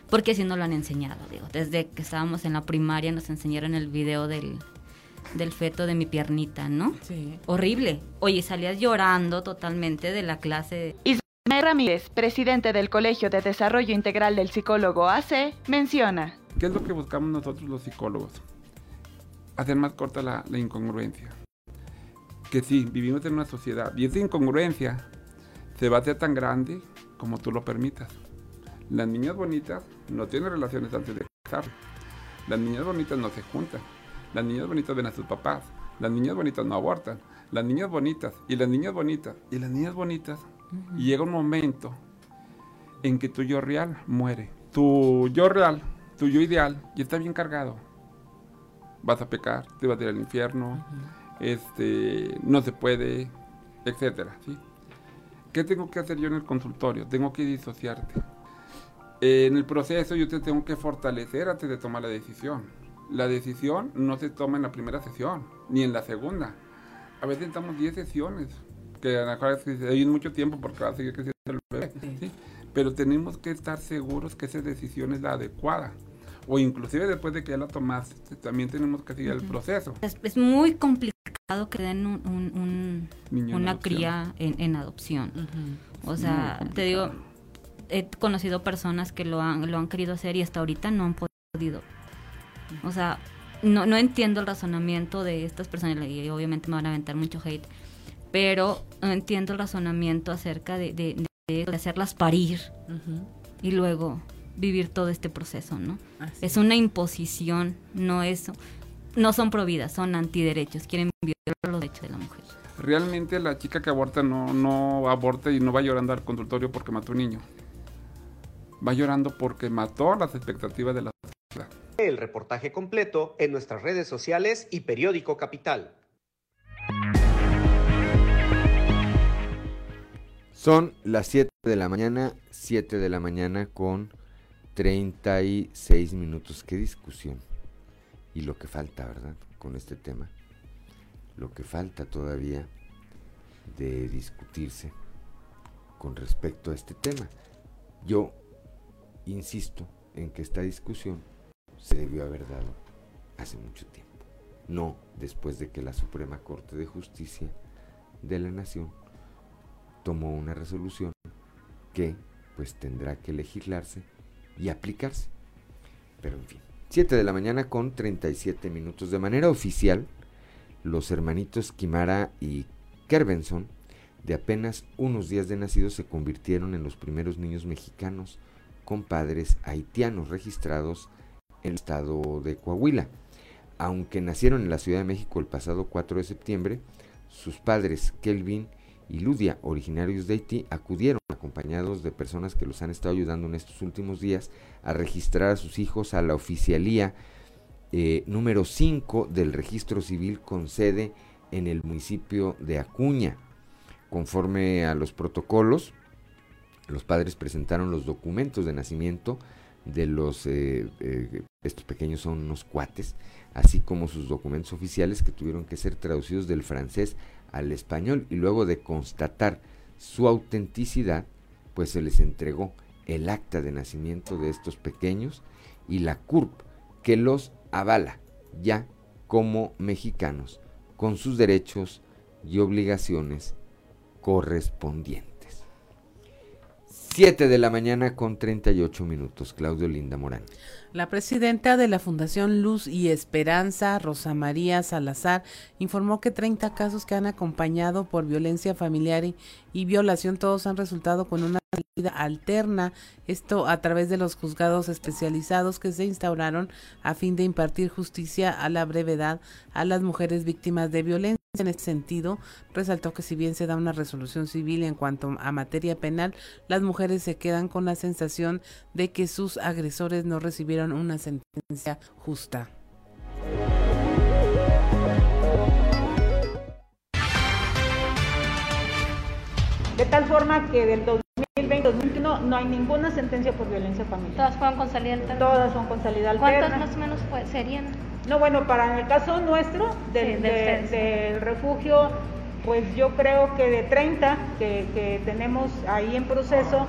Porque así nos lo han enseñado, digo. Desde que estábamos en la primaria nos enseñaron el video del, del feto de mi piernita, ¿no? Sí. Horrible. Oye, salías llorando totalmente de la clase. Ismael Ramírez, presidente del Colegio de Desarrollo Integral del Psicólogo AC, menciona. ¿Qué es lo que buscamos nosotros los psicólogos? Hacer más corta la, la incongruencia. Que sí, vivimos en una sociedad y esa incongruencia se va a hacer tan grande como tú lo permitas. Las niñas bonitas no tienen relaciones antes de casarse. Las niñas bonitas no se juntan. Las niñas bonitas ven a sus papás. Las niñas bonitas no abortan. Las niñas bonitas y las niñas bonitas y las niñas bonitas. Y llega un momento en que tu yo real muere. Tu yo real, tu yo ideal, y está bien cargado. Vas a pecar, te vas a ir al infierno. este, no se puede, etcétera, ¿sí? ¿Qué tengo que hacer yo en el consultorio? Tengo que disociarte. En el proceso yo te tengo que fortalecer antes de tomar la decisión. La decisión no se toma en la primera sesión, ni en la segunda. A veces estamos 10 sesiones, que a lo mejor hay mucho tiempo porque va a seguir creciendo el bebé, ¿sí? pero tenemos que estar seguros que esa decisión es la adecuada. O inclusive después de que ya la tomaste, también tenemos que seguir el proceso. Es, muy complicado que den un, una cría en, adopción. O sea, te digo, he conocido personas que lo han, lo han querido hacer y hasta ahorita no han podido. O sea, no, no entiendo el razonamiento de estas personas y obviamente me van a aventar mucho hate, pero no entiendo el razonamiento acerca de, de, hacerlas parir y luego vivir todo este proceso, ¿no? Es una imposición, no es, no son providas, son antiderechos, quieren violar los derechos de la mujer. Realmente la chica que aborta no, no aborta y no va llorando al consultorio porque mató a un niño. Va llorando porque mató las expectativas de la sociedad. El reportaje completo en nuestras redes sociales y periódico Capital. Son las 7 de la mañana, 7 de la mañana con 36 minutos. Qué discusión. Y lo que falta, ¿verdad? Con este tema. Lo que falta todavía de discutirse con respecto a este tema. Yo insisto en que esta discusión se debió haber dado hace mucho tiempo, no después de que la Suprema Corte de Justicia de la Nación tomó una resolución que pues tendrá que legislarse y aplicarse. Pero en fin, 7 de la mañana con 37 minutos. De manera oficial, los hermanitos Kimara y Kerbenson, de apenas unos días de nacidos, se convirtieron en los primeros niños mexicanos con padres haitianos registrados en el estado de Coahuila. Aunque nacieron en la Ciudad de México el pasado 4 de septiembre, sus padres, Kelvin y Ludia, originarios de Haití, acudieron acompañados de personas que los han estado ayudando en estos últimos días a registrar a sus hijos a la oficialía eh, número 5 del registro civil con sede en el municipio de Acuña. Conforme a los protocolos, los padres presentaron los documentos de nacimiento de los, eh, eh, estos pequeños son unos cuates, así como sus documentos oficiales que tuvieron que ser traducidos del francés al español y luego de constatar su autenticidad, pues se les entregó el acta de nacimiento de estos pequeños y la CURP que los avala ya como mexicanos con sus derechos y obligaciones correspondientes. 7 de la mañana con 38 minutos. Claudio Linda Morán. La presidenta de la Fundación Luz y Esperanza, Rosa María Salazar, informó que 30 casos que han acompañado por violencia familiar y, y violación, todos han resultado con una salida alterna, esto a través de los juzgados especializados que se instauraron a fin de impartir justicia a la brevedad a las mujeres víctimas de violencia. En este sentido, resaltó que si bien se da una resolución civil en cuanto a materia penal, las mujeres se quedan con la sensación de que sus agresores no recibieron una sentencia justa. De tal forma que del 2020-2021 no hay ninguna sentencia por violencia familiar. ¿Todas fueron con salida alterna? Todas son con salida alterna. ¿Cuántas más o menos serían? No, bueno, para el caso nuestro del, del, refugio, pues yo creo que de 30 que, tenemos ahí en proceso,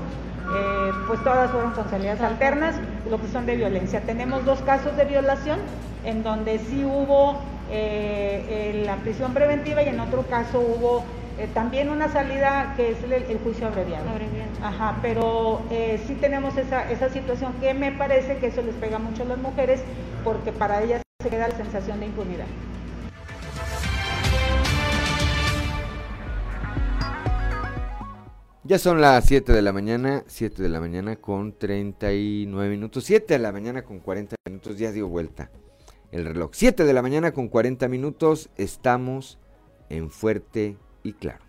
eh, pues todas fueron con salidas alternas, lo que son de violencia. Tenemos dos casos de violación en donde sí hubo eh, la prisión preventiva y en otro caso hubo eh, también una salida que es el, juicio abreviado. Ajá, pero eh, sí tenemos esa, esa situación que me parece que eso les pega mucho a las mujeres porque para ellas se queda la sensación de impunidad. Ya son las 7 de la mañana, 7 de la mañana con 39 minutos, 7 de la mañana con 40 minutos, ya dio vuelta el reloj. 7 de la mañana con 40 minutos, estamos en Fuerte y claro.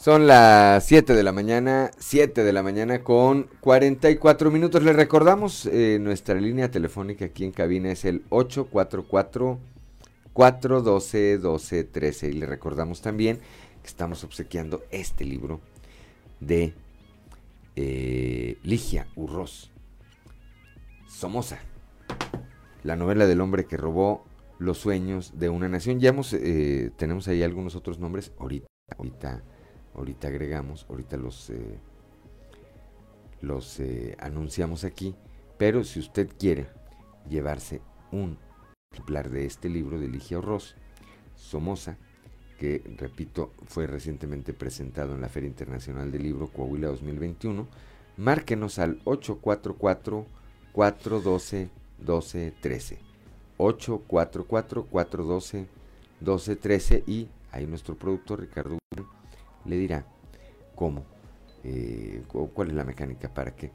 Son las 7 de la mañana, 7 de la mañana con 44 minutos. Les recordamos, eh, nuestra línea telefónica aquí en cabina es el 844-412-1213. Y le recordamos también que estamos obsequiando este libro de eh, Ligia Urroz, Somoza, la novela del hombre que robó los sueños de una nación. Ya hemos, eh, tenemos ahí algunos otros nombres, ahorita, ahorita ahorita agregamos, ahorita los, eh, los eh, anunciamos aquí, pero si usted quiere llevarse un ejemplar de este libro de Ligia Ross, Somoza, que repito fue recientemente presentado en la Feria Internacional del Libro Coahuila 2021, márquenos al 844 412 1213 844 412 1213 y ahí nuestro productor Ricardo le dirá cómo, eh, cuál es la mecánica para que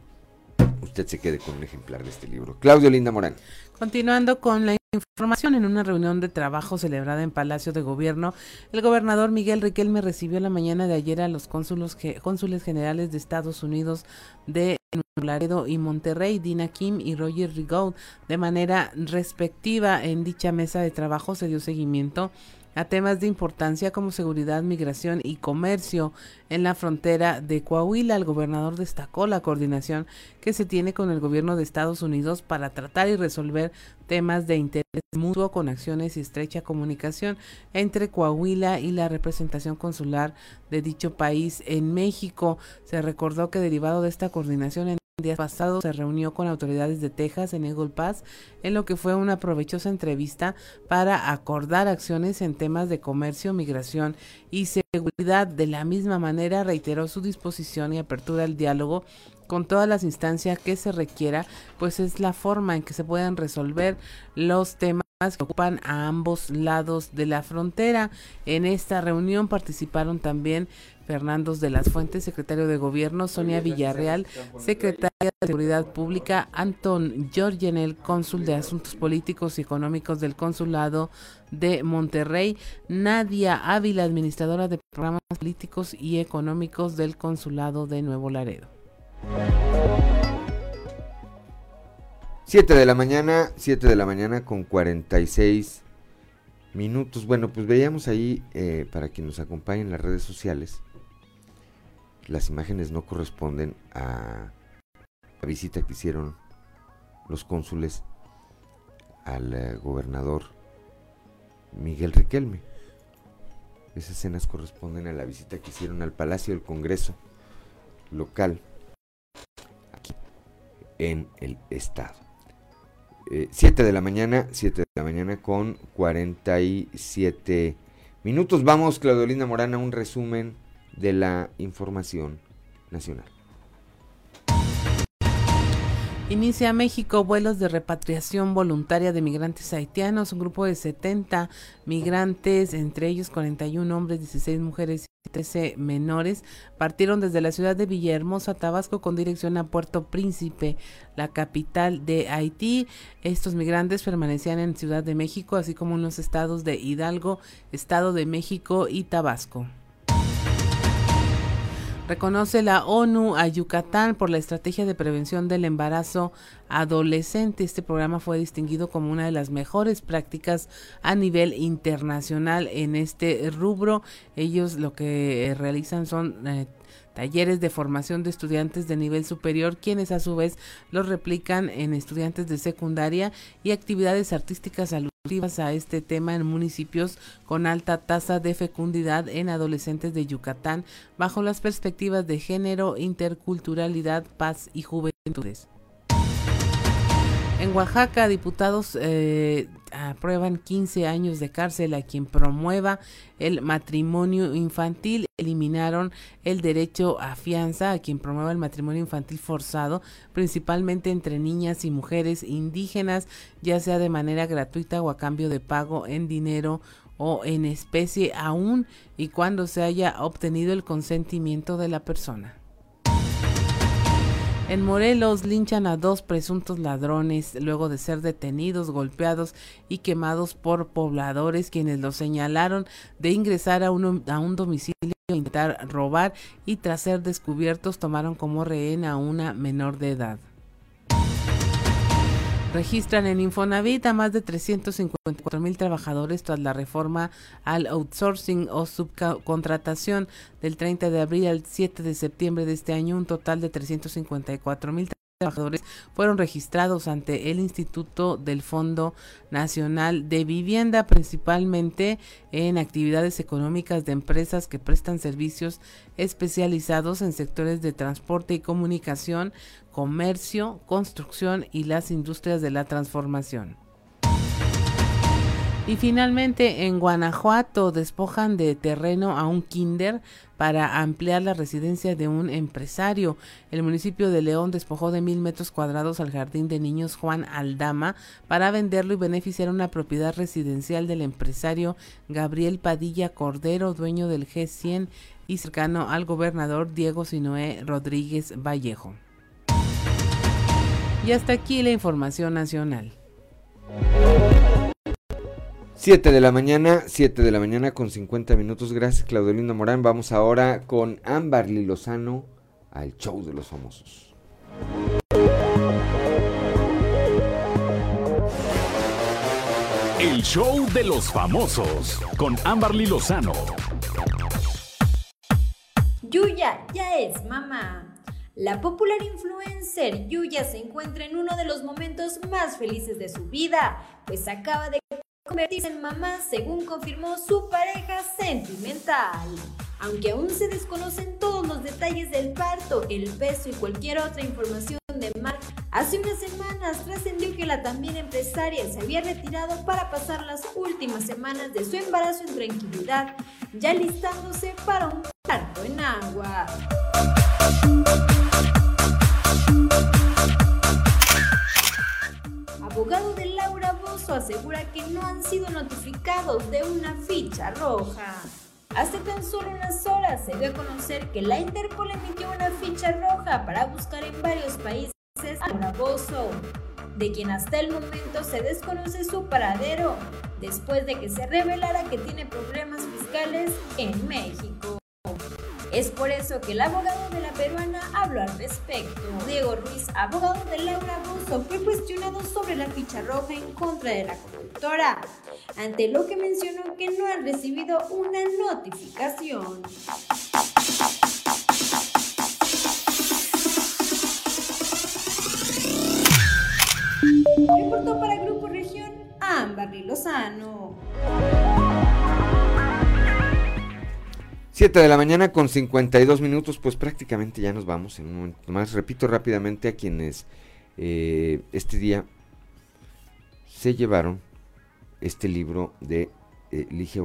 usted se quede con un ejemplar de este libro. Claudio Linda Morán. Continuando con la información, en una reunión de trabajo celebrada en Palacio de Gobierno, el gobernador Miguel Riquelme recibió la mañana de ayer a los cónsulos, cónsules generales de Estados Unidos de Laredo y Monterrey, Dina Kim y Roger Rigaud, de manera respectiva. En dicha mesa de trabajo se dio seguimiento a temas de importancia como seguridad, migración y comercio en la frontera de Coahuila. El gobernador destacó la coordinación que se tiene con el gobierno de Estados Unidos para tratar y resolver temas de interés mutuo con acciones y estrecha comunicación entre Coahuila y la representación consular de dicho país en México. Se recordó que derivado de esta coordinación en días pasados se reunió con autoridades de Texas en Eagle Pass, en lo que fue una provechosa entrevista para acordar acciones en temas de comercio, migración y seguridad. De la misma manera, reiteró su disposición y apertura al diálogo con todas las instancias que se requiera, pues es la forma en que se puedan resolver los temas que ocupan a ambos lados de la frontera. En esta reunión participaron también Fernando de las Fuentes, secretario de Gobierno, Sonia Villarreal, secretaria de Seguridad Pública, Anton Giorgenel, cónsul de Asuntos Políticos y Económicos del Consulado de Monterrey, Nadia Ávila, administradora de Programas Políticos y Económicos del Consulado de Nuevo Laredo. 7 de la mañana, 7 de la mañana con 46 minutos. Bueno, pues veíamos ahí, eh, para quien nos acompañe en las redes sociales, las imágenes no corresponden a la visita que hicieron los cónsules al eh, gobernador Miguel Riquelme. Esas escenas corresponden a la visita que hicieron al Palacio del Congreso local aquí en el estado. 7 eh, de la mañana, 7 de la mañana con 47 minutos. Vamos, Claudelina Morana, un resumen de la información nacional. Inicia México vuelos de repatriación voluntaria de migrantes haitianos. Un grupo de 70 migrantes, entre ellos 41 hombres, 16 mujeres y 13 menores, partieron desde la ciudad de Villahermosa, Tabasco, con dirección a Puerto Príncipe, la capital de Haití. Estos migrantes permanecían en Ciudad de México, así como en los estados de Hidalgo, Estado de México y Tabasco. Reconoce la ONU a Yucatán por la estrategia de prevención del embarazo adolescente. Este programa fue distinguido como una de las mejores prácticas a nivel internacional en este rubro. Ellos lo que realizan son eh, talleres de formación de estudiantes de nivel superior, quienes a su vez los replican en estudiantes de secundaria y actividades artísticas alusivas a este tema en municipios con alta tasa de fecundidad en adolescentes de Yucatán, bajo las perspectivas de género, interculturalidad, paz y juventudes. En Oaxaca, diputados eh, aprueban 15 años de cárcel a quien promueva el matrimonio infantil. Eliminaron el derecho a fianza a quien promueva el matrimonio infantil forzado, principalmente entre niñas y mujeres indígenas, ya sea de manera gratuita o a cambio de pago en dinero o en especie, aún y cuando se haya obtenido el consentimiento de la persona. En Morelos linchan a dos presuntos ladrones luego de ser detenidos, golpeados y quemados por pobladores quienes los señalaron de ingresar a, un domicilio intentar robar y tras ser descubiertos tomaron como rehén a una menor de edad. Registran en Infonavit a más de 354 mil trabajadores tras la reforma al outsourcing o subcontratación del 30 de abril al 7 de septiembre de este año. Un total de 354 mil trabajadores fueron registrados ante el Instituto del Fondo Nacional de Vivienda, principalmente en actividades económicas de empresas que prestan servicios especializados en sectores de transporte y comunicación, comercio, construcción y las industrias de la transformación. Y finalmente en Guanajuato despojan de terreno a un kinder para ampliar la residencia de un empresario. El municipio de León despojó de mil metros cuadrados al jardín de niños Juan Aldama para venderlo y beneficiar una propiedad residencial del empresario Gabriel Padilla Cordero, dueño del G100 y cercano al gobernador Diego Sinoé Rodríguez Vallejo. Y hasta aquí la información nacional. 7 de la mañana, 7 de la mañana con 50 minutos. Gracias, Claudelino Morán. Vamos ahora con Ámbar Lozano al show de los famosos. El show de los famosos con Ámbar Lozano. Yuya ya es mamá. La popular influencer Yuya se encuentra en uno de los momentos más felices de su vida, pues acaba de convertirse en mamá según confirmó su pareja sentimental. Aunque aún se desconocen todos los detalles del parto, el peso y cualquier otra información de Mark, hace unas semanas trascendió que la también empresaria se había retirado para pasar las últimas semanas de su embarazo en tranquilidad, ya listándose para un parto en agua. Abogado de Laura Bozo asegura que no han sido notificados de una ficha roja. Hace tan solo unas horas se dio a conocer que la Interpol emitió una ficha roja para buscar en varios países a Laura Bozo, de quien hasta el momento se desconoce su paradero, después de que se revelara que tiene problemas fiscales en México. Es por eso que el abogado de la peruana habló al respecto. Diego Ruiz, abogado de Laura Busto, fue cuestionado sobre la ficha roja en contra de la conductora, ante lo que mencionó que no han recibido una notificación. Reportó para Grupo Región Ámbar Lozano. 7 de la mañana con 52 minutos, pues prácticamente ya nos vamos en un momento más. Repito rápidamente a quienes eh, este día se llevaron este libro de eh, Ligia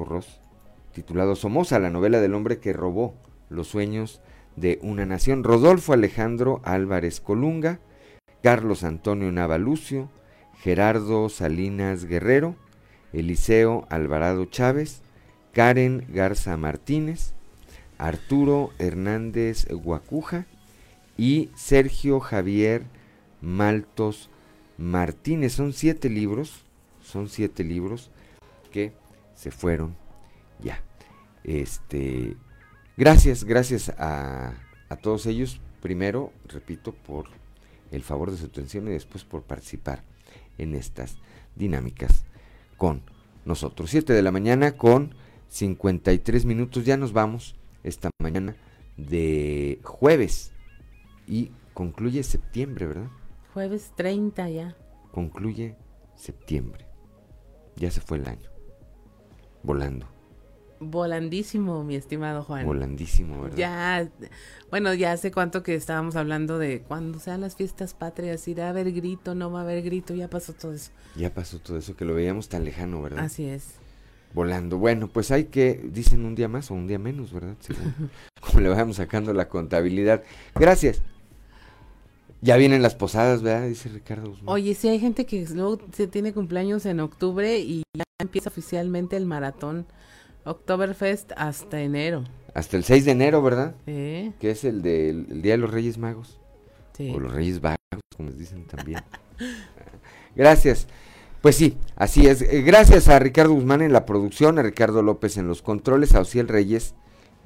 titulado Somoza, la novela del hombre que robó los sueños de una nación. Rodolfo Alejandro Álvarez Colunga, Carlos Antonio Navalucio, Gerardo Salinas Guerrero, Eliseo Alvarado Chávez, Karen Garza Martínez, Arturo Hernández Guacuja y Sergio Javier Maltos Martínez. Son siete libros, son siete libros que se fueron ya. Este, gracias, gracias a, todos ellos. Primero, repito, por el favor de su atención y después por participar en estas dinámicas con nosotros. Siete de la mañana con 53 minutos. Ya nos vamos esta mañana de jueves y concluye septiembre, ¿verdad? Jueves 30 ya. Concluye septiembre. Ya se fue el año. Volando. Volandísimo, mi estimado Juan. Volandísimo, ¿verdad? Ya, bueno, ya hace cuánto que estábamos hablando de cuando sean las fiestas patrias, irá a haber grito, no va a haber grito, ya pasó todo eso. Ya pasó todo eso, que lo veíamos tan lejano, ¿verdad? Así es volando. Bueno, pues hay que, dicen un día más o un día menos, ¿verdad? como le vamos sacando la contabilidad. Gracias. Ya vienen las posadas, ¿verdad? Dice Ricardo. Oye, sí hay gente que luego se tiene cumpleaños en octubre y ya empieza oficialmente el maratón Oktoberfest hasta enero. Hasta el 6 de enero, ¿verdad? Sí. Que es el del Día de los Reyes Magos. Sí. O los Reyes Vagos, como les dicen también. Gracias. Pues sí, así es. Eh, gracias a Ricardo Guzmán en la producción, a Ricardo López en los controles, a Ociel Reyes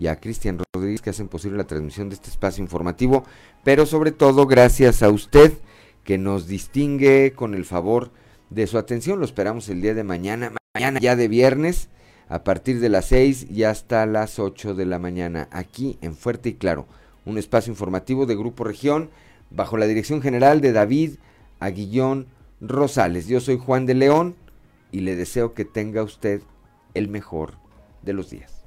y a Cristian Rodríguez que hacen posible la transmisión de este espacio informativo, pero sobre todo gracias a usted que nos distingue con el favor de su atención. Lo esperamos el día de mañana, mañana ya de viernes, a partir de las 6 y hasta las 8 de la mañana, aquí en Fuerte y Claro, un espacio informativo de Grupo Región, bajo la dirección general de David Aguillón Rosales. Yo soy Juan de León y le deseo que tenga usted el mejor de los días.